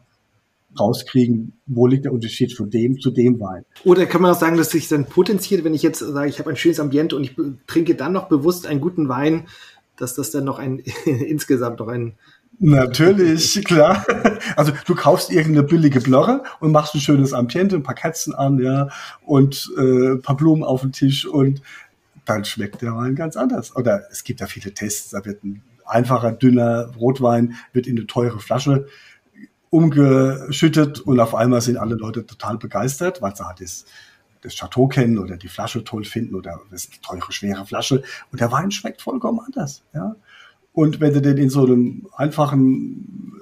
rauskriegen, wo liegt der Unterschied von dem zu dem Wein. Oder kann man auch sagen, dass sich dann potenziert, wenn ich jetzt sage, ich habe ein schönes Ambiente und ich trinke dann noch bewusst einen guten Wein, dass das dann noch ein <laughs> insgesamt noch ein Natürlich, klar. Also du kaufst irgendeine billige Blöre und machst ein schönes Ambiente, ein paar Kerzen an, ja, und äh, ein paar Blumen auf den Tisch und dann schmeckt der Wein ganz anders. Oder es gibt ja viele Tests, da wird ein einfacher, dünner Rotwein, wird in eine teure Flasche umgeschüttet und auf einmal sind alle Leute total begeistert, weil es halt ist das Chateau kennen oder die Flasche toll finden oder das ist eine teure, schwere Flasche. Und der Wein schmeckt vollkommen anders. Ja? Und wenn du den in so einem einfachen,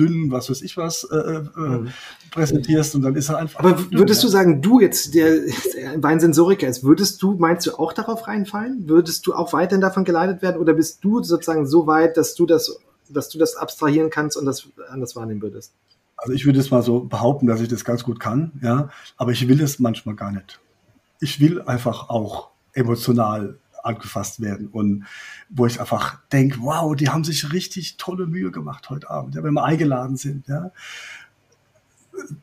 dünnen, was weiß ich was, äh, äh, mhm. präsentierst und dann ist er einfach. Aber würdest dünn, du sagen, du jetzt, der, der Weinsensoriker ist, würdest du, meinst du auch darauf reinfallen? Würdest du auch weiterhin davon geleitet werden oder bist du sozusagen so weit, dass du das, dass du das abstrahieren kannst und das anders wahrnehmen würdest? Also ich würde es mal so behaupten, dass ich das ganz gut kann, ja, aber ich will es manchmal gar nicht. Ich will einfach auch emotional angefasst werden und wo ich einfach denke, wow, die haben sich richtig tolle Mühe gemacht heute Abend, ja, wenn wir eingeladen sind, ja.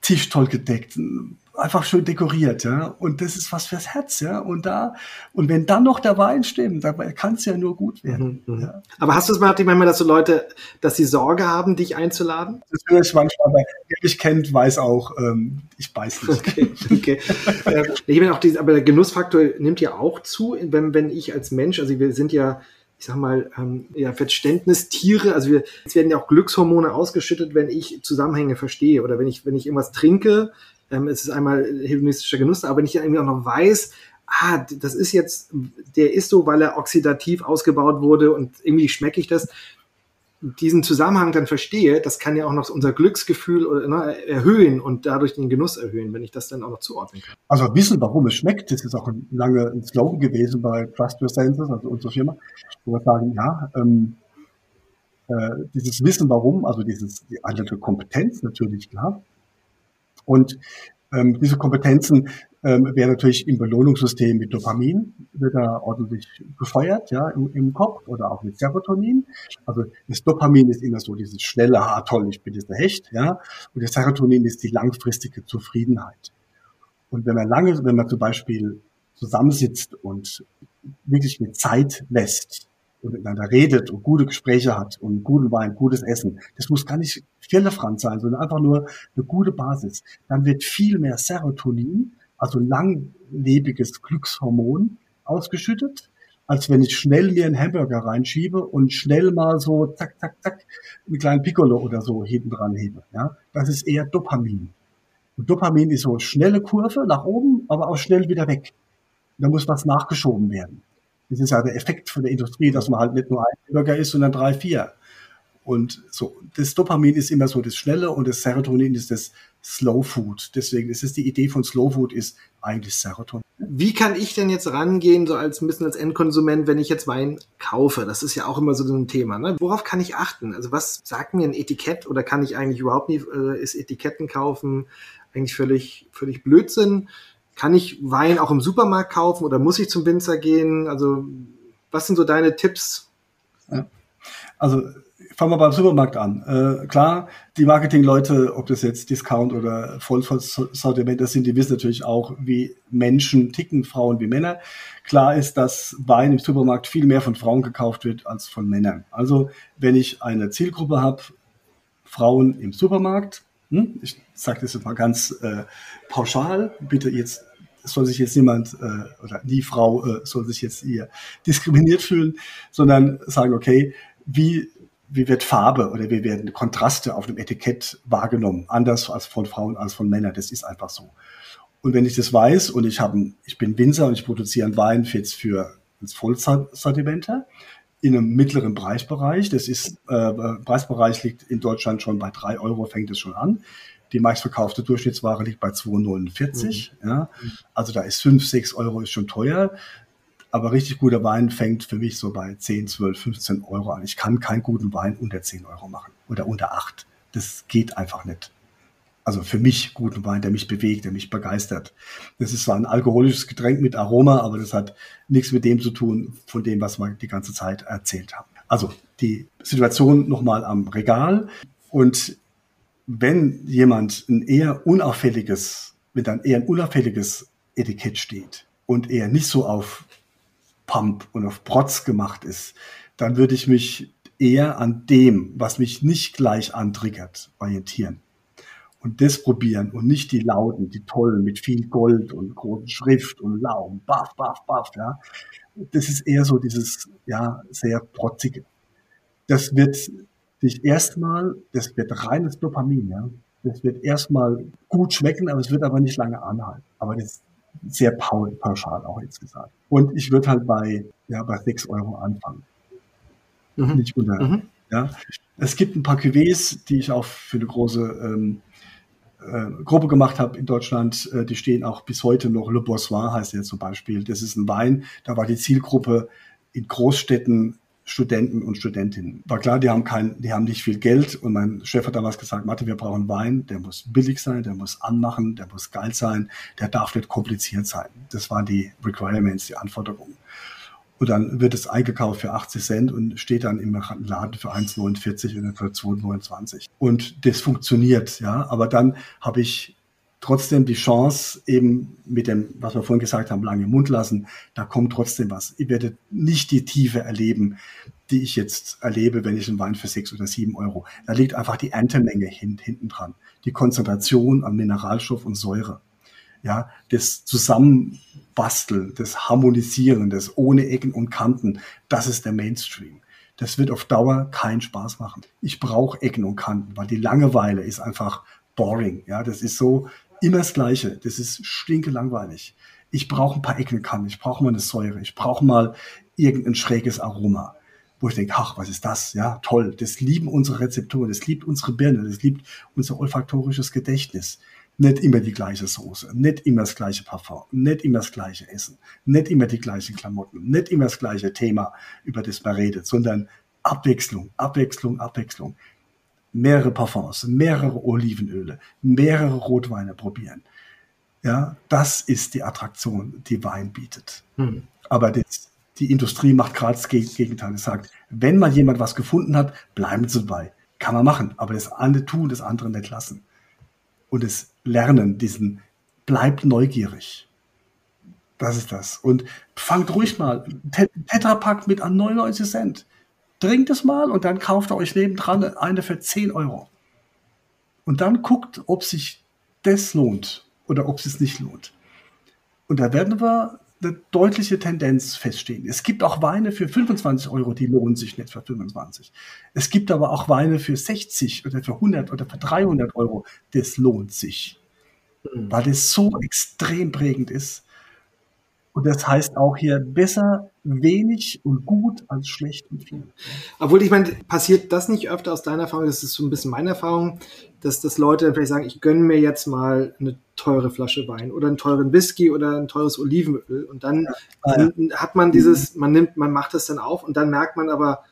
Tisch toll gedeckt, einfach schön dekoriert, ja. Und das ist was fürs Herz, ja. Und da, und wenn dann noch der Wein stimmt, dann kann es ja nur gut werden. Mhm, mhm. ja. Aber hast du es mal manchmal, dass so Leute, dass sie Sorge haben, dich einzuladen? Das höre ich manchmal, aber wer mich kennt, weiß auch, ähm, ich beiß nicht. Okay, okay. <laughs> äh, ich meine auch dieses, aber der Genussfaktor nimmt ja auch zu, wenn, wenn ich als Mensch, also wir sind ja, ich sag mal, ähm, ja, Verständnistiere, also wir, es werden ja auch Glückshormone ausgeschüttet, wenn ich Zusammenhänge verstehe oder wenn ich, wenn ich irgendwas trinke, ähm, es ist einmal hedonistischer Genuss, aber wenn ich irgendwie auch noch weiß, ah, das ist jetzt, der ist so, weil er oxidativ ausgebaut wurde und irgendwie schmecke ich das, diesen Zusammenhang dann verstehe, das kann ja auch noch unser Glücksgefühl oder, ne, erhöhen und dadurch den Genuss erhöhen, wenn ich das dann auch noch zuordnen kann. Also wissen, warum es schmeckt, das ist auch ein, lange ein Slogan gewesen bei Trust Your Senses, also unsere Firma, wo wir sagen, ja, ähm, äh, dieses Wissen, warum, also dieses, die andere Kompetenz natürlich, klar, und ähm, diese Kompetenzen ähm, wäre natürlich im Belohnungssystem mit Dopamin, wird da ordentlich gefeuert, ja, im, im, Kopf oder auch mit Serotonin. Also das Dopamin ist immer so dieses schnelle, ah toll, ich bin jetzt der Hecht, ja, und das Serotonin ist die langfristige Zufriedenheit. Und wenn man lange, wenn man zum Beispiel zusammensitzt und wirklich mit Zeit lässt und miteinander redet und gute Gespräche hat und guten Wein, gutes Essen, das muss gar nicht firlefanz sein, sondern einfach nur eine gute Basis, dann wird viel mehr Serotonin also langlebiges Glückshormon ausgeschüttet, als wenn ich schnell mir einen Hamburger reinschiebe und schnell mal so zack, zack, zack, einen kleinen Piccolo oder so hinten dran hebe. Ja, das ist eher Dopamin. Und Dopamin ist so schnelle Kurve nach oben, aber auch schnell wieder weg. Da muss was nachgeschoben werden. Das ist ja der Effekt von der Industrie, dass man halt nicht nur ein Burger isst, sondern drei, vier. Und so, das Dopamin ist immer so das Schnelle und das Serotonin ist das Slow Food. Deswegen ist es die Idee von Slow Food ist eigentlich Serotonin. Wie kann ich denn jetzt rangehen, so als ein bisschen als Endkonsument, wenn ich jetzt Wein kaufe? Das ist ja auch immer so ein Thema. Ne? Worauf kann ich achten? Also was sagt mir ein Etikett oder kann ich eigentlich überhaupt nicht, äh, ist Etiketten kaufen eigentlich völlig, völlig Blödsinn? Kann ich Wein auch im Supermarkt kaufen oder muss ich zum Winzer gehen? Also was sind so deine Tipps? Also fangen wir beim Supermarkt an. Äh, klar, die Marketingleute, ob das jetzt Discount oder Vollsortiment das sind, die wissen natürlich auch, wie Menschen ticken, Frauen wie Männer. Klar ist, dass Wein im Supermarkt viel mehr von Frauen gekauft wird als von Männern. Also wenn ich eine Zielgruppe habe, Frauen im Supermarkt, hm, ich sage das jetzt mal ganz äh, pauschal, bitte jetzt soll sich jetzt niemand äh, oder die Frau äh, soll sich jetzt hier diskriminiert fühlen, sondern sagen, okay, wie wie wird Farbe oder wie werden Kontraste auf dem Etikett wahrgenommen, anders als von Frauen als von Männern. Das ist einfach so. Und wenn ich das weiß und ich habe, ich bin Winzer und ich produziere einen Wein jetzt für ins Vollsortimenter in einem mittleren Preisbereich. Das ist äh, Preisbereich liegt in Deutschland schon bei drei Euro, fängt es schon an. Die meistverkaufte Durchschnittsware liegt bei 2,49. Mhm. Ja. Also da ist 5, 6 Euro ist schon teuer. Aber richtig guter Wein fängt für mich so bei 10, 12, 15 Euro an. Ich kann keinen guten Wein unter 10 Euro machen oder unter 8. Das geht einfach nicht. Also für mich guten Wein, der mich bewegt, der mich begeistert. Das ist zwar ein alkoholisches Getränk mit Aroma, aber das hat nichts mit dem zu tun, von dem, was wir die ganze Zeit erzählt haben. Also die Situation nochmal am Regal. Und wenn jemand ein eher unauffälliges, wenn dann eher unauffälliges Etikett steht und eher nicht so auf Pump und auf Protz gemacht ist, dann würde ich mich eher an dem, was mich nicht gleich antriggert, orientieren. Und das probieren und nicht die lauten, die tollen mit viel Gold und großen Schrift und Laum, baff, baff, baff, ja. Das ist eher so dieses, ja, sehr protzige. Das wird dich erstmal, das wird reines Dopamin, ja. Das wird erstmal gut schmecken, aber es wird aber nicht lange anhalten. Aber das sehr pauschal auch jetzt gesagt. Und ich würde halt bei, ja, bei 6 Euro anfangen. Mhm. Nicht unter, mhm. ja. Es gibt ein paar Cuvées, die ich auch für eine große ähm, äh, Gruppe gemacht habe in Deutschland. Äh, die stehen auch bis heute noch. Le Bourgeois heißt der zum Beispiel. Das ist ein Wein, da war die Zielgruppe in Großstädten Studenten und Studentinnen. War klar, die haben kein, die haben nicht viel Geld und mein Chef hat damals gesagt, Mathe, wir brauchen Wein, der muss billig sein, der muss anmachen, der muss geil sein, der darf nicht kompliziert sein. Das waren die Requirements, die Anforderungen. Und dann wird es eingekauft für 80 Cent und steht dann im Laden für 1,49 oder für 2,29. Und das funktioniert, ja. Aber dann habe ich trotzdem die Chance, eben mit dem, was wir vorhin gesagt haben, lange Mund lassen, da kommt trotzdem was. Ihr werdet nicht die Tiefe erleben, die ich jetzt erlebe, wenn ich einen Wein für sechs oder sieben Euro. Da liegt einfach die Erntemenge hin, hinten dran. Die Konzentration an Mineralstoff und Säure. Ja, das Zusammenbasteln, das Harmonisieren, das ohne Ecken und Kanten, das ist der Mainstream. Das wird auf Dauer keinen Spaß machen. Ich brauche Ecken und Kanten, weil die Langeweile ist einfach boring. Ja, das ist so, immer das Gleiche. Das ist stinke langweilig. Ich brauche ein paar Ecken kann, ich brauche mal eine Säure, ich brauche mal irgendein schräges Aroma, wo ich denke, ach, was ist das? Ja, toll. Das lieben unsere Rezeptoren, das liebt unsere Birne, das liebt unser olfaktorisches Gedächtnis. Nicht immer die gleiche Soße, nicht immer das gleiche Parfum, nicht immer das gleiche Essen, nicht immer die gleichen Klamotten, nicht immer das gleiche Thema, über das man redet, sondern Abwechslung, Abwechslung, Abwechslung mehrere Parfums, mehrere Olivenöle, mehrere Rotweine probieren. Ja, das ist die Attraktion, die Wein bietet. Hm. Aber das, die Industrie macht gerade das Gegenteil. Es sagt, wenn mal jemand was gefunden hat, bleiben Sie dabei. Kann man machen, aber das eine tun, das andere nicht lassen. Und das Lernen, diesen, bleibt neugierig. Das ist das. Und fangt ruhig mal. Tetrapack mit an 99 Cent. Trinkt es mal und dann kauft ihr euch nebendran eine für 10 Euro. Und dann guckt, ob sich das lohnt oder ob es sich nicht lohnt. Und da werden wir eine deutliche Tendenz feststehen. Es gibt auch Weine für 25 Euro, die lohnen sich nicht für 25. Es gibt aber auch Weine für 60 oder für 100 oder für 300 Euro. Das lohnt sich, mhm. weil es so extrem prägend ist. Und das heißt auch hier besser wenig und gut als schlecht und viel. Obwohl, ich meine, passiert das nicht öfter aus deiner Erfahrung? Das ist so ein bisschen meine Erfahrung, dass, dass Leute vielleicht sagen, ich gönne mir jetzt mal eine teure Flasche Wein oder einen teuren Whisky oder ein teures Olivenöl. Und dann ja. Ah, hat man dieses, man nimmt, man macht es dann auf und dann merkt man aber,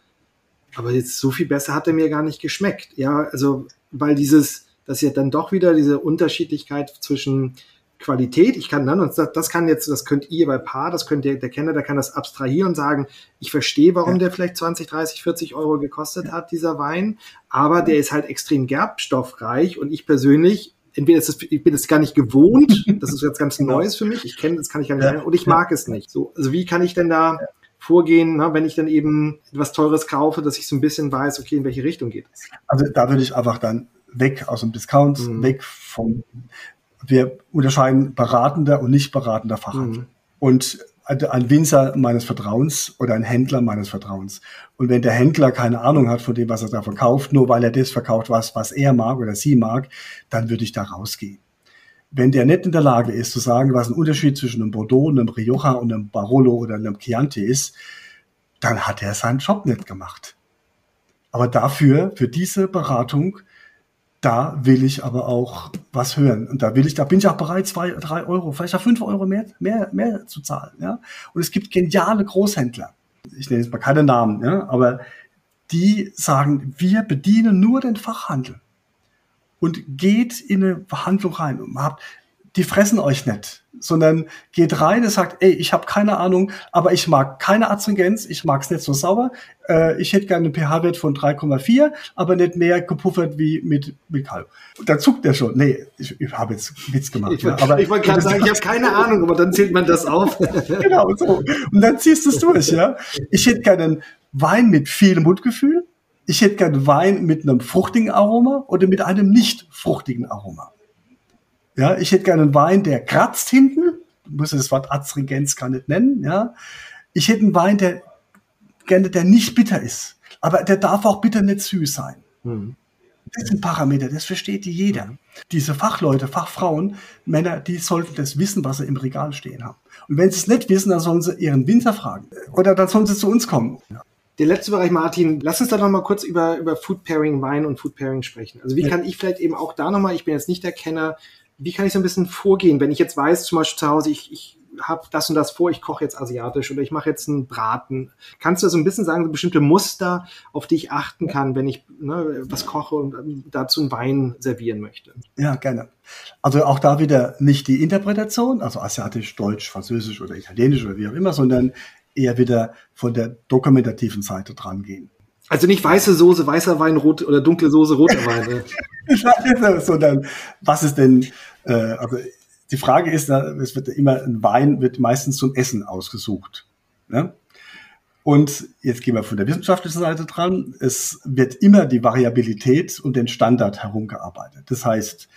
aber jetzt so viel besser hat er mir gar nicht geschmeckt. Ja, also, weil dieses, das ja dann doch wieder diese Unterschiedlichkeit zwischen Qualität. Ich kann dann, und das, das kann jetzt, das könnt ihr bei Paar, das könnt ihr, der Kenner, der kann das abstrahieren und sagen, ich verstehe, warum ja. der vielleicht 20, 30, 40 Euro gekostet ja. hat, dieser Wein, aber der ist halt extrem gerbstoffreich und ich persönlich, entweder ist das, ich bin es gar nicht gewohnt, <laughs> das ist jetzt ganz genau. Neues für mich, ich kenne das kann ich gar nicht, ja. und ich mag es nicht. So, also wie kann ich denn da vorgehen, na, wenn ich dann eben was Teures kaufe, dass ich so ein bisschen weiß, okay, in welche Richtung geht es? Also da würde ich einfach dann weg aus dem Discount, mhm. weg vom wir unterscheiden beratender und nicht beratender Fachhandel. Mhm. Und ein Winzer meines Vertrauens oder ein Händler meines Vertrauens. Und wenn der Händler keine Ahnung hat von dem, was er da verkauft, nur weil er das verkauft, was, was er mag oder sie mag, dann würde ich da rausgehen. Wenn der nicht in der Lage ist zu sagen, was ein Unterschied zwischen einem Bordeaux, einem Rioja und einem Barolo oder einem Chianti ist, dann hat er seinen Job nicht gemacht. Aber dafür, für diese Beratung, da will ich aber auch was hören. Und da will ich, da bin ich auch bereit, zwei, drei Euro, vielleicht auch fünf Euro mehr, mehr, mehr zu zahlen. Ja? Und es gibt geniale Großhändler. Ich nenne jetzt mal keine Namen, ja, aber die sagen, wir bedienen nur den Fachhandel und geht in eine Verhandlung rein und habt, die fressen euch nicht sondern geht rein und sagt, ey, ich habe keine Ahnung, aber ich mag keine Astringenz, ich mag es nicht so sauer, äh, ich hätte gerne einen pH-Wert von 3,4, aber nicht mehr gepuffert wie mit, mit Kalb. Da zuckt er schon. Nee, ich, ich habe jetzt Witz gemacht. Ich, ja, aber, ich wollte gerade sagen, ich habe keine Ahnung, aber dann zählt man das auf. <laughs> genau, so. Und dann ziehst du es durch, ja. Ich hätte gerne einen Wein mit viel Mundgefühl, ich hätte gerne Wein mit einem fruchtigen Aroma oder mit einem nicht fruchtigen Aroma. Ja, ich hätte gerne einen Wein, der kratzt hinten. Ich muss das Wort Astringenz gar nicht nennen. Ja, ich hätte einen Wein, der gerne, der nicht bitter ist. Aber der darf auch bitter nicht süß sein. Mhm. Das sind Parameter, das versteht jeder. Diese Fachleute, Fachfrauen, Männer, die sollten das wissen, was sie im Regal stehen haben. Und wenn sie es nicht wissen, dann sollen sie ihren Winzer fragen. Oder dann sollen sie zu uns kommen. Der letzte Bereich, Martin, lass uns da noch mal kurz über, über Food Pairing Wein und Food Pairing sprechen. Also wie kann ich vielleicht eben auch da noch mal, ich bin jetzt nicht der Kenner, wie kann ich so ein bisschen vorgehen, wenn ich jetzt weiß, zum Beispiel zu Hause, ich, ich habe das und das vor, ich koche jetzt asiatisch oder ich mache jetzt einen Braten. Kannst du so ein bisschen sagen, so bestimmte Muster, auf die ich achten kann, wenn ich ne, was koche und dazu einen Wein servieren möchte? Ja, gerne. Also auch da wieder nicht die Interpretation, also asiatisch, deutsch, französisch oder italienisch oder wie auch immer, sondern eher wieder von der dokumentativen Seite dran gehen. Also nicht weiße Soße, weißer Wein, rot oder dunkle Soße, roter Wein. Ne? <laughs> Sondern was ist denn, äh, also die Frage ist, es wird immer, ein Wein wird meistens zum Essen ausgesucht. Ne? Und jetzt gehen wir von der wissenschaftlichen Seite dran. Es wird immer die Variabilität und den Standard herumgearbeitet. Das heißt,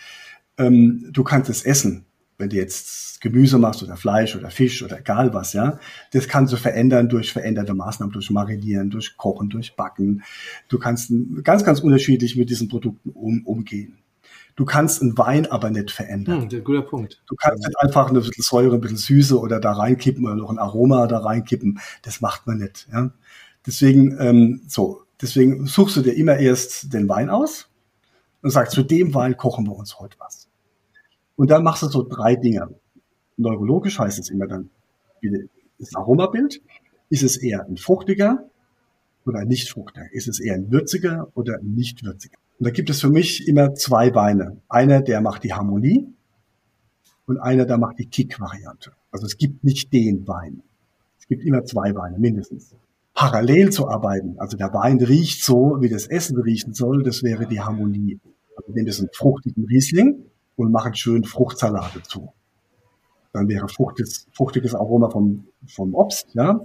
ähm, du kannst es essen wenn du jetzt Gemüse machst oder Fleisch oder Fisch oder egal was, ja, das kannst du verändern durch veränderte Maßnahmen, durch Marinieren, durch Kochen, durch Backen. Du kannst ganz, ganz unterschiedlich mit diesen Produkten um, umgehen. Du kannst einen Wein aber nicht verändern. Hm, guter Punkt. Du kannst nicht einfach ein bisschen Säure, ein bisschen Süße oder da reinkippen oder noch ein Aroma da reinkippen. Das macht man nicht. Ja? Deswegen, ähm, so, deswegen suchst du dir immer erst den Wein aus und sagst, zu dem Wein kochen wir uns heute was. Und dann machst du so drei Dinge. Neurologisch heißt es immer dann, das Aromabild. Ist es eher ein fruchtiger oder ein nicht fruchtiger? Ist es eher ein würziger oder ein nicht würziger? Und da gibt es für mich immer zwei Weine. Einer, der macht die Harmonie und einer, der macht die Kick-Variante. Also es gibt nicht den Wein. Es gibt immer zwei Weine, mindestens. Parallel zu arbeiten, also der Wein riecht so, wie das Essen riechen soll, das wäre die Harmonie. Also nehmen wir einen fruchtigen Riesling und machen schön Fruchtsalat dazu. Dann wäre fruchtiges, fruchtiges Aroma vom, vom Obst, ja.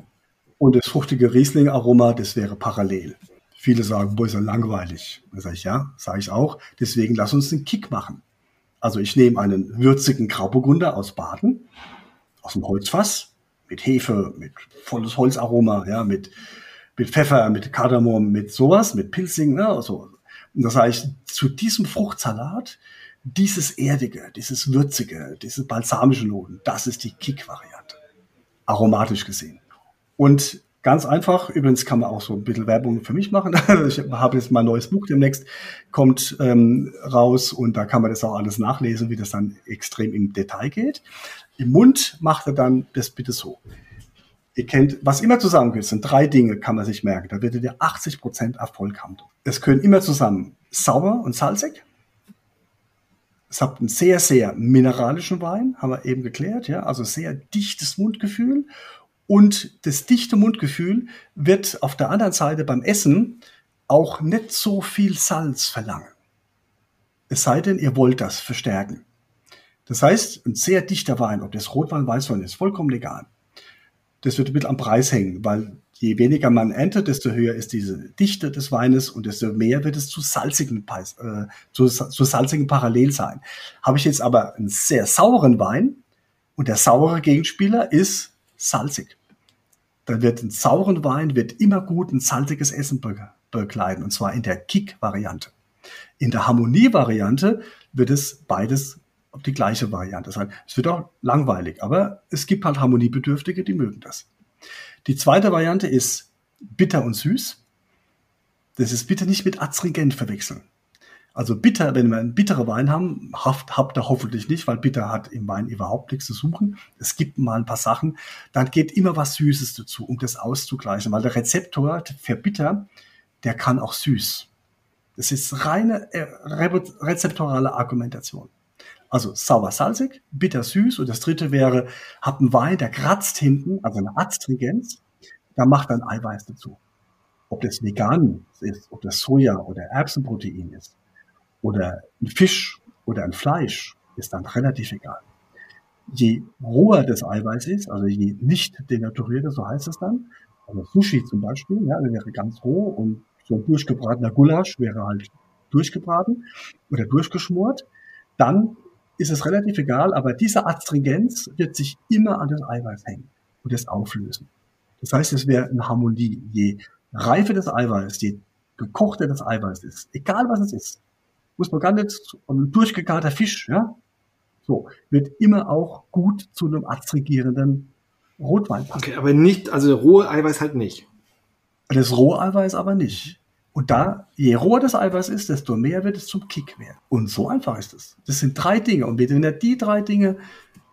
Und das fruchtige Riesling-Aroma, das wäre parallel. Viele sagen, boah, ist ja langweilig. Da sage ich, ja, sage ich auch. Deswegen lass uns einen Kick machen. Also ich nehme einen würzigen Grauburgunder aus Baden, aus dem Holzfass, mit Hefe, mit volles Holzaroma, ja, mit, mit Pfeffer, mit Kardamom, mit sowas, mit Pilzing, ne, so. Und das heißt, zu diesem Fruchtsalat, dieses Erdige, dieses Würzige, diese balsamische Noten, das ist die Kick-Variante. Aromatisch gesehen. Und Ganz einfach. Übrigens kann man auch so ein bisschen Werbung für mich machen. <laughs> ich habe jetzt mal ein neues Buch demnächst, kommt ähm, raus und da kann man das auch alles nachlesen, wie das dann extrem im Detail geht. Im Mund macht er dann das bitte so. Ihr kennt, was immer zusammengehört, sind drei Dinge, kann man sich merken. Da werdet ihr 80 Prozent Erfolg haben. Es können immer zusammen sauer und salzig. Es habt einen sehr, sehr mineralischen Wein, haben wir eben geklärt, ja, also sehr dichtes Mundgefühl und das dichte Mundgefühl wird auf der anderen Seite beim Essen auch nicht so viel Salz verlangen. Es sei denn, ihr wollt das verstärken. Das heißt, ein sehr dichter Wein, ob das Rotwein, Weißwein ist, vollkommen legal. Das wird bisschen am Preis hängen, weil je weniger man erntet, desto höher ist diese Dichte des Weines und desto mehr wird es zu salzigen, äh, zu, zu salzigen Parallel sein. Habe ich jetzt aber einen sehr sauren Wein und der saure Gegenspieler ist salzig. Dann wird ein sauren Wein wird immer gut ein salziges Essen be bekleiden, und zwar in der Kick-Variante. In der Harmonie-Variante wird es beides die gleiche Variante sein. Es wird auch langweilig, aber es gibt halt Harmoniebedürftige, die mögen das. Die zweite Variante ist bitter und süß. Das ist bitte nicht mit astringent verwechseln. Also bitter, wenn wir einen bitteren Wein haben, habt, habt ihr hoffentlich nicht, weil bitter hat im Wein überhaupt nichts zu suchen. Es gibt mal ein paar Sachen, dann geht immer was Süßes dazu, um das auszugleichen, weil der Rezeptor für bitter, der kann auch süß. Das ist reine äh, rezeptorale Argumentation. Also sauer-salzig, bitter-süß und das dritte wäre, habt einen Wein, der kratzt hinten, also eine Astringenz, da macht dann Eiweiß dazu. Ob das vegan ist, ob das Soja oder Erbsenprotein ist oder ein Fisch oder ein Fleisch ist dann relativ egal. Je roher das Eiweiß ist, also je nicht denaturierter, so heißt es dann, also Sushi zum Beispiel, ja, der wäre ganz roh und so ein durchgebratener Gulasch wäre halt durchgebraten oder durchgeschmort, dann ist es relativ egal, aber diese Astringenz wird sich immer an das Eiweiß hängen und es auflösen. Das heißt, es wäre eine Harmonie. Je reifer das Eiweiß, je gekochter das Eiweiß ist, egal was es ist, muss man gar nicht, ein durchgegarter Fisch, ja, so, wird immer auch gut zu einem astringierenden Rotwein passen. Okay, aber nicht, also rohe Eiweiß halt nicht. Das rohe Eiweiß aber nicht. Und da, je roher das Eiweiß ist, desto mehr wird es zum Kick werden. Und so einfach ist es. Das sind drei Dinge. Und wenn er die drei Dinge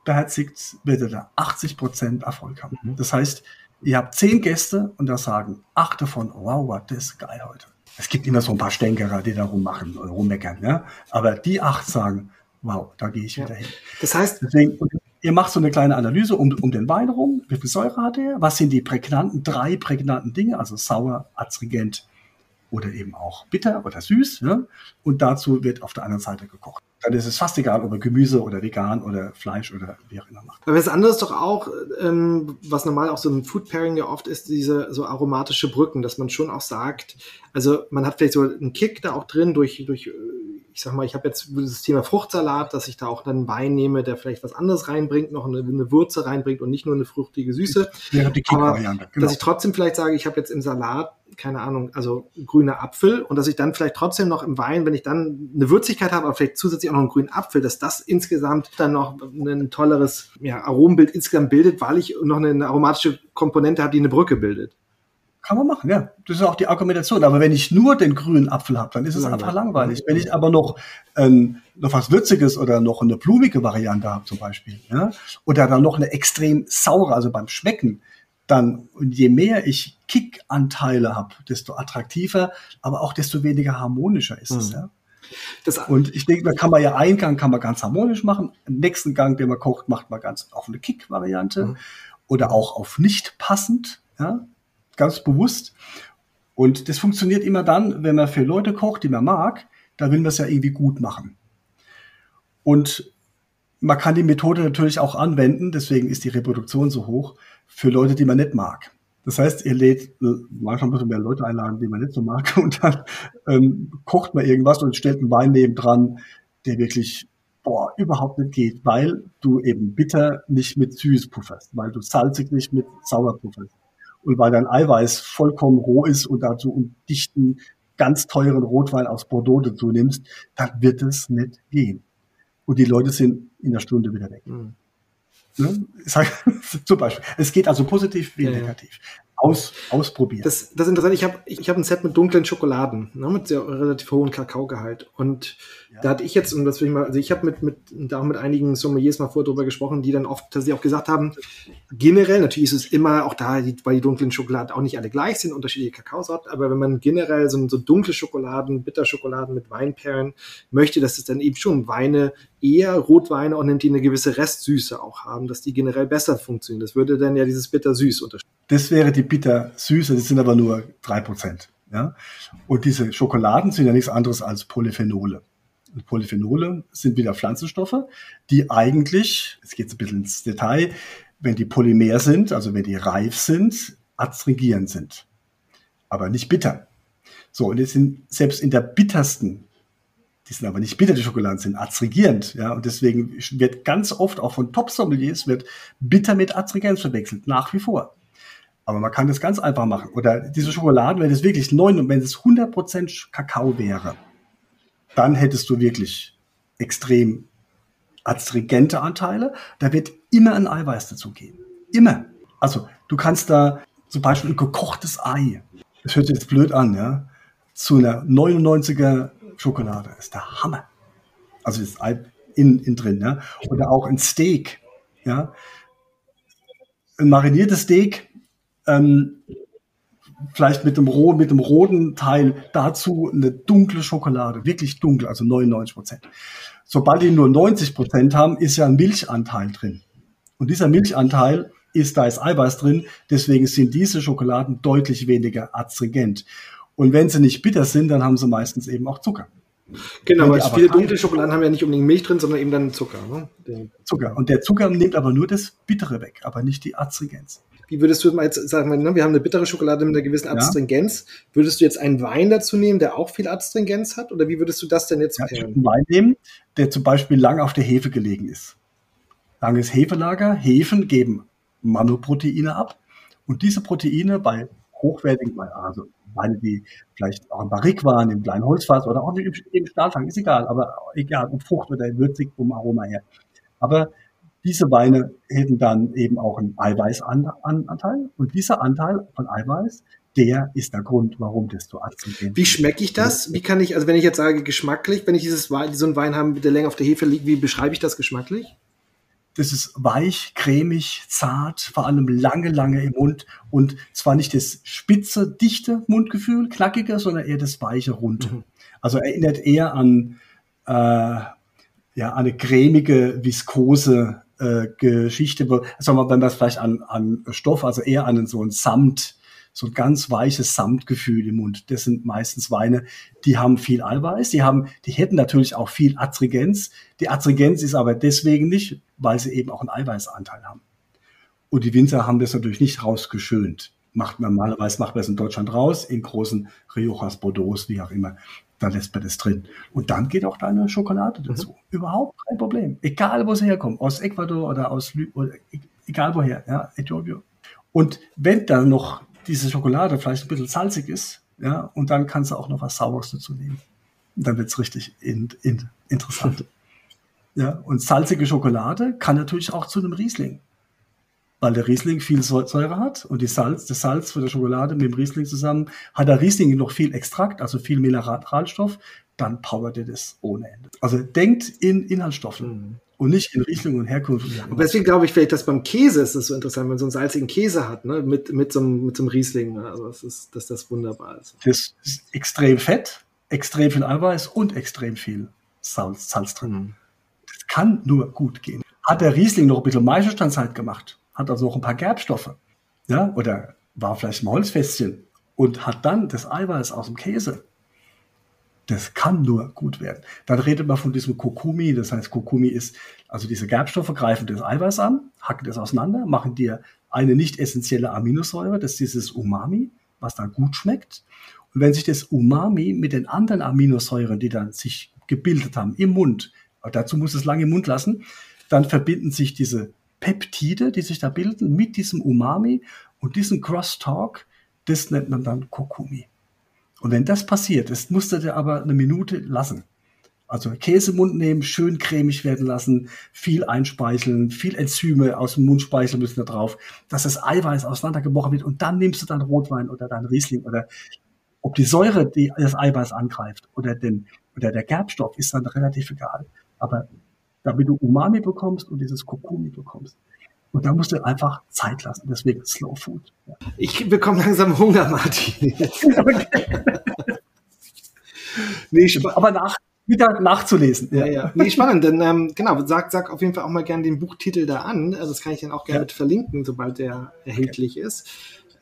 beherzigt, wird er da 80 Prozent Erfolg haben. Mhm. Das heißt, ihr habt zehn Gäste und da sagen acht davon, wow, wow, das ist geil heute. Es gibt immer so ein paar Stänkerer, die da rummachen und rummeckern. Ja? Aber die acht sagen, wow, da gehe ich wieder ja. hin. Das heißt, Deswegen, ihr macht so eine kleine Analyse um, um den Wein rum. Wie viel Säure hat er? Was sind die prägnanten, drei prägnanten Dinge? Also sauer, astringent oder eben auch bitter oder süß. Ja? Und dazu wird auf der anderen Seite gekocht dann ist es fast egal, ob er Gemüse oder vegan oder Fleisch oder wie auch immer macht. Aber das andere ist doch auch, ähm, was normal auch so ein Food Pairing ja oft ist, diese so aromatische Brücken, dass man schon auch sagt, also man hat vielleicht so einen Kick da auch drin durch, durch äh, ich sag mal, ich habe jetzt das Thema Fruchtsalat, dass ich da auch dann Wein nehme, der vielleicht was anderes reinbringt, noch eine, eine Würze reinbringt und nicht nur eine fruchtige Süße. Ja, die Aber genau. dass ich trotzdem vielleicht sage, ich habe jetzt im Salat, keine Ahnung, also grüner Apfel und dass ich dann vielleicht trotzdem noch im Wein, wenn ich dann eine Würzigkeit habe, aber vielleicht zusätzlich auch noch einen grünen Apfel, dass das insgesamt dann noch ein tolleres ja, Aromenbild insgesamt bildet, weil ich noch eine aromatische Komponente habe, die eine Brücke bildet. Kann man machen, ja. Das ist auch die Argumentation. Aber wenn ich nur den grünen Apfel habe, dann ist es langweilig. einfach langweilig. Wenn ich aber noch, ähm, noch was Würziges oder noch eine blumige Variante habe zum Beispiel, ja, oder dann noch eine extrem saure, also beim Schmecken, dann, je mehr ich Kickanteile habe, desto attraktiver, aber auch desto weniger harmonischer ist mhm. es, ja. Das, und ich denke, da kann man ja einen Gang kann man ganz harmonisch machen. Im nächsten Gang, den man kocht, macht man ganz auf eine Kick-Variante mhm. oder auch auf nicht passend, ja, ganz bewusst. Und das funktioniert immer dann, wenn man für Leute kocht, die man mag, da will man es ja irgendwie gut machen. Und man kann die Methode natürlich auch anwenden, deswegen ist die Reproduktion so hoch, für Leute, die man nicht mag. Das heißt, ihr lädt, manchmal müssen mehr Leute einladen, die man nicht so mag, <laughs> und dann ähm, kocht man irgendwas und stellt einen Wein nebendran, der wirklich boah, überhaupt nicht geht, weil du eben bitter nicht mit süß pufferst, weil du salzig nicht mit sauer pufferst und weil dein Eiweiß vollkommen roh ist und dazu einen dichten, ganz teuren Rotwein aus Bordeaux dazu nimmst, dann wird es nicht gehen. Und die Leute sind in der Stunde wieder weg. Mhm. Ne? <laughs> Zum Beispiel. Es geht also positiv wie ja, negativ. Aus, ausprobieren. Das, das ist interessant. Ich habe ich hab ein Set mit dunklen Schokoladen, ne, mit sehr relativ hohem Kakaogehalt. Und ja. da hatte ich jetzt, und das will ich mal, also ich habe mit, mit, da auch mit einigen Sommeliers mal vorher drüber gesprochen, die dann oft, dass sie auch gesagt haben, generell, natürlich ist es immer auch da, weil die dunklen Schokoladen auch nicht alle gleich sind, unterschiedliche Kakaosorten, aber wenn man generell so, so dunkle Schokoladen, Bitterschokoladen mit Weinperlen möchte, dass es dann eben schon Weine eher Rotweine und nimmt die eine gewisse Restsüße auch haben, dass die generell besser funktionieren. Das würde dann ja dieses bitter-süß unterstützen. Das wäre die bitter-süße, das sind aber nur drei Prozent. Ja? Und diese Schokoladen sind ja nichts anderes als Polyphenole. Und Polyphenole sind wieder Pflanzenstoffe, die eigentlich, es geht ein bisschen ins Detail, wenn die polymer sind, also wenn die reif sind, adstringierend sind. Aber nicht bitter. So, und jetzt sind selbst in der bittersten die sind aber nicht bitter, die Schokoladen sind adstringierend, ja, und deswegen wird ganz oft auch von Top-Sommeliers wird bitter mit Adstringenz verwechselt, nach wie vor. Aber man kann das ganz einfach machen. Oder diese Schokoladen, wenn es wirklich neun und wenn es 100% Kakao wäre, dann hättest du wirklich extrem adstringente Anteile. Da wird immer ein Eiweiß dazugehen. Immer. Also, du kannst da zum Beispiel ein gekochtes Ei, das hört sich jetzt blöd an, ja, zu einer 99er Schokolade ist der Hammer. Also das Ei in, in drin, ja. Oder auch ein Steak, ja. Ein mariniertes Steak, ähm, vielleicht mit dem mit dem roten Teil dazu eine dunkle Schokolade, wirklich dunkel, also 99 Prozent. Sobald die nur 90 Prozent haben, ist ja ein Milchanteil drin. Und dieser Milchanteil ist, da ist Eiweiß drin, deswegen sind diese Schokoladen deutlich weniger astringent. Und wenn sie nicht bitter sind, dann haben sie meistens eben auch Zucker. Genau, weil viele dunkle Schokoladen haben ja nicht unbedingt Milch drin, sondern eben dann Zucker. Ne? Zucker. Und der Zucker nimmt aber nur das Bittere weg, aber nicht die Astringenz. Wie würdest du mal jetzt sagen, ne, wir haben eine bittere Schokolade mit einer gewissen Astringenz. Ja. Würdest du jetzt einen Wein dazu nehmen, der auch viel Astringenz hat? Oder wie würdest du das denn jetzt ja, ich einen Wein nehmen, der zum Beispiel lang auf der Hefe gelegen ist. Langes Hefelager. Hefen geben Manoproteine ab. Und diese Proteine bei hochwertigen, also Weine, die vielleicht auch im Barrik waren, im kleinen Holzfass oder auch im Stahlfang, ist egal, aber egal, ob Frucht oder würzig vom Aroma her. Aber diese Weine hätten dann eben auch einen Eiweißanteil und dieser Anteil von Eiweiß, der ist der Grund, warum das so Akzent Wie schmecke ich das? Wie kann ich, also wenn ich jetzt sage geschmacklich, wenn ich dieses Wein, so einen Wein habe, der länger auf der Hefe liegt, wie beschreibe ich das geschmacklich? Das ist weich, cremig, zart, vor allem lange, lange im Mund und zwar nicht das spitze, dichte Mundgefühl, knackiger, sondern eher das weiche, runde. Mhm. Also erinnert eher an äh, ja, eine cremige, viskose Geschichte. Sagen wir, wenn man es vielleicht an, an Stoff, also eher an so ein Samt, so ein ganz weiches Samtgefühl im Mund. Das sind meistens Weine, die haben viel Eiweiß, die haben, die hätten natürlich auch viel Adstrigenz. Die Adstrigenz ist aber deswegen nicht, weil sie eben auch einen Eiweißanteil haben. Und die Winzer haben das natürlich nicht rausgeschönt. Macht man normalerweise macht man es in Deutschland raus, in großen Riojas, Bordeaux, wie auch immer. Da lässt man das drin. Und dann geht auch deine Schokolade dazu. Mhm. Überhaupt kein Problem. Egal, wo sie herkommt. Aus Ecuador oder aus, Lü oder e-, egal woher, ja, Äthiopien. Und wenn dann noch diese Schokolade vielleicht ein bisschen salzig ist, ja, und dann kannst du auch noch was Saures dazu nehmen. Und dann wird's richtig in, in, interessant. ja, und salzige Schokolade kann natürlich auch zu einem Riesling. Weil der Riesling viel Säure hat und die Salz, das Salz für die Schokolade mit dem Riesling zusammen hat der Riesling noch viel Extrakt, also viel Mineralstoff, dann powert er das ohne Ende. Also denkt in Inhaltsstoffen. Mhm und nicht in Riesling und Herkunft. Und deswegen glaube ich vielleicht, dass beim Käse ist das so interessant, wenn man so einen salzigen Käse hat, ne? mit, mit, so einem, mit so einem Riesling. Ne? Also das ist, dass das wunderbar ist. Das ist extrem fett, extrem viel Eiweiß und extrem viel Salz, Salz drin. Mhm. Das kann nur gut gehen. Hat der Riesling noch ein bisschen Maischestandzeit gemacht, hat also noch ein paar Gerbstoffe, ja, oder war vielleicht ein Holzfässchen und hat dann das Eiweiß aus dem Käse. Das kann nur gut werden. Dann redet man von diesem Kokumi. Das heißt, Kokumi ist, also diese Gerbstoffe greifen das Eiweiß an, hacken das auseinander, machen dir eine nicht essentielle Aminosäure, das ist dieses Umami, was dann gut schmeckt. Und wenn sich das Umami mit den anderen Aminosäuren, die dann sich gebildet haben im Mund, dazu muss es lange im Mund lassen, dann verbinden sich diese Peptide, die sich da bilden, mit diesem Umami und diesen Crosstalk, das nennt man dann Kokumi. Und wenn das passiert, das musst du dir aber eine Minute lassen. Also Käse im Mund nehmen, schön cremig werden lassen, viel einspeicheln, viel Enzyme aus dem Mundspeichel müssen da drauf, dass das Eiweiß auseinandergebrochen wird und dann nimmst du dann Rotwein oder dann Riesling oder ob die Säure die das Eiweiß angreift oder den oder der Gerbstoff ist dann relativ egal. Aber damit du Umami bekommst und dieses Kokumi bekommst, und da musst du einfach Zeit lassen. Deswegen Slow Food. Ja. Ich bekomme langsam Hunger, Martin. <laughs> nee, aber nach, wieder nachzulesen. Ja, ja. Nee, spannend, denn ähm, genau, sag, sag auf jeden Fall auch mal gerne den Buchtitel da an. Also das kann ich dann auch gerne ja. mit verlinken, sobald der erhältlich okay. ist.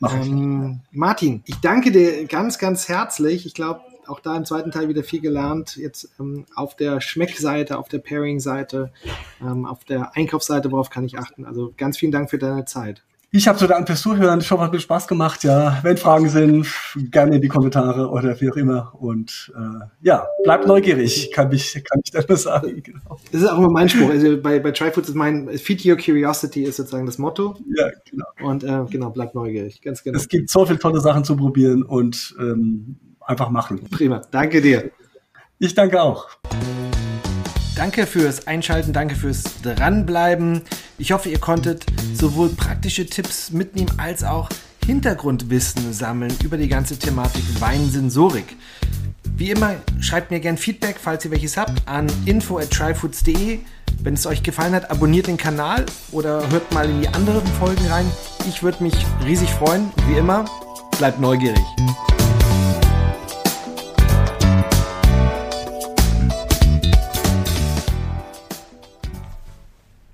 Ähm, Martin, ich danke dir ganz, ganz herzlich. Ich glaube, auch da im zweiten Teil wieder viel gelernt. Jetzt ähm, auf der Schmeckseite, auf der Pairing-Seite, ähm, auf der Einkaufsseite, worauf kann ich achten. Also ganz vielen Dank für deine Zeit. Ich habe zu Dank fürs Zuhören. Schon mal viel Spaß gemacht. Ja, wenn Fragen sind, gerne in die Kommentare oder wie auch immer. Und äh, ja, bleibt neugierig, kann ich, kann ich da nur sagen. Genau. Das ist auch immer mein Spruch. Also bei, bei Tryfoods ist mein Feed Your Curiosity ist sozusagen das Motto. Ja, genau. Und äh, genau, bleibt neugierig. Ganz genau. Es gibt so viele tolle Sachen zu probieren und ähm, einfach machen. Prima. Danke dir. Ich danke auch. Danke fürs Einschalten, danke fürs Dranbleiben. Ich hoffe, ihr konntet sowohl praktische Tipps mitnehmen als auch Hintergrundwissen sammeln über die ganze Thematik Weinsensorik. Wie immer, schreibt mir gerne Feedback, falls ihr welches habt, an info at tryfoods.de. Wenn es euch gefallen hat, abonniert den Kanal oder hört mal in die anderen Folgen rein. Ich würde mich riesig freuen. Wie immer, bleibt neugierig.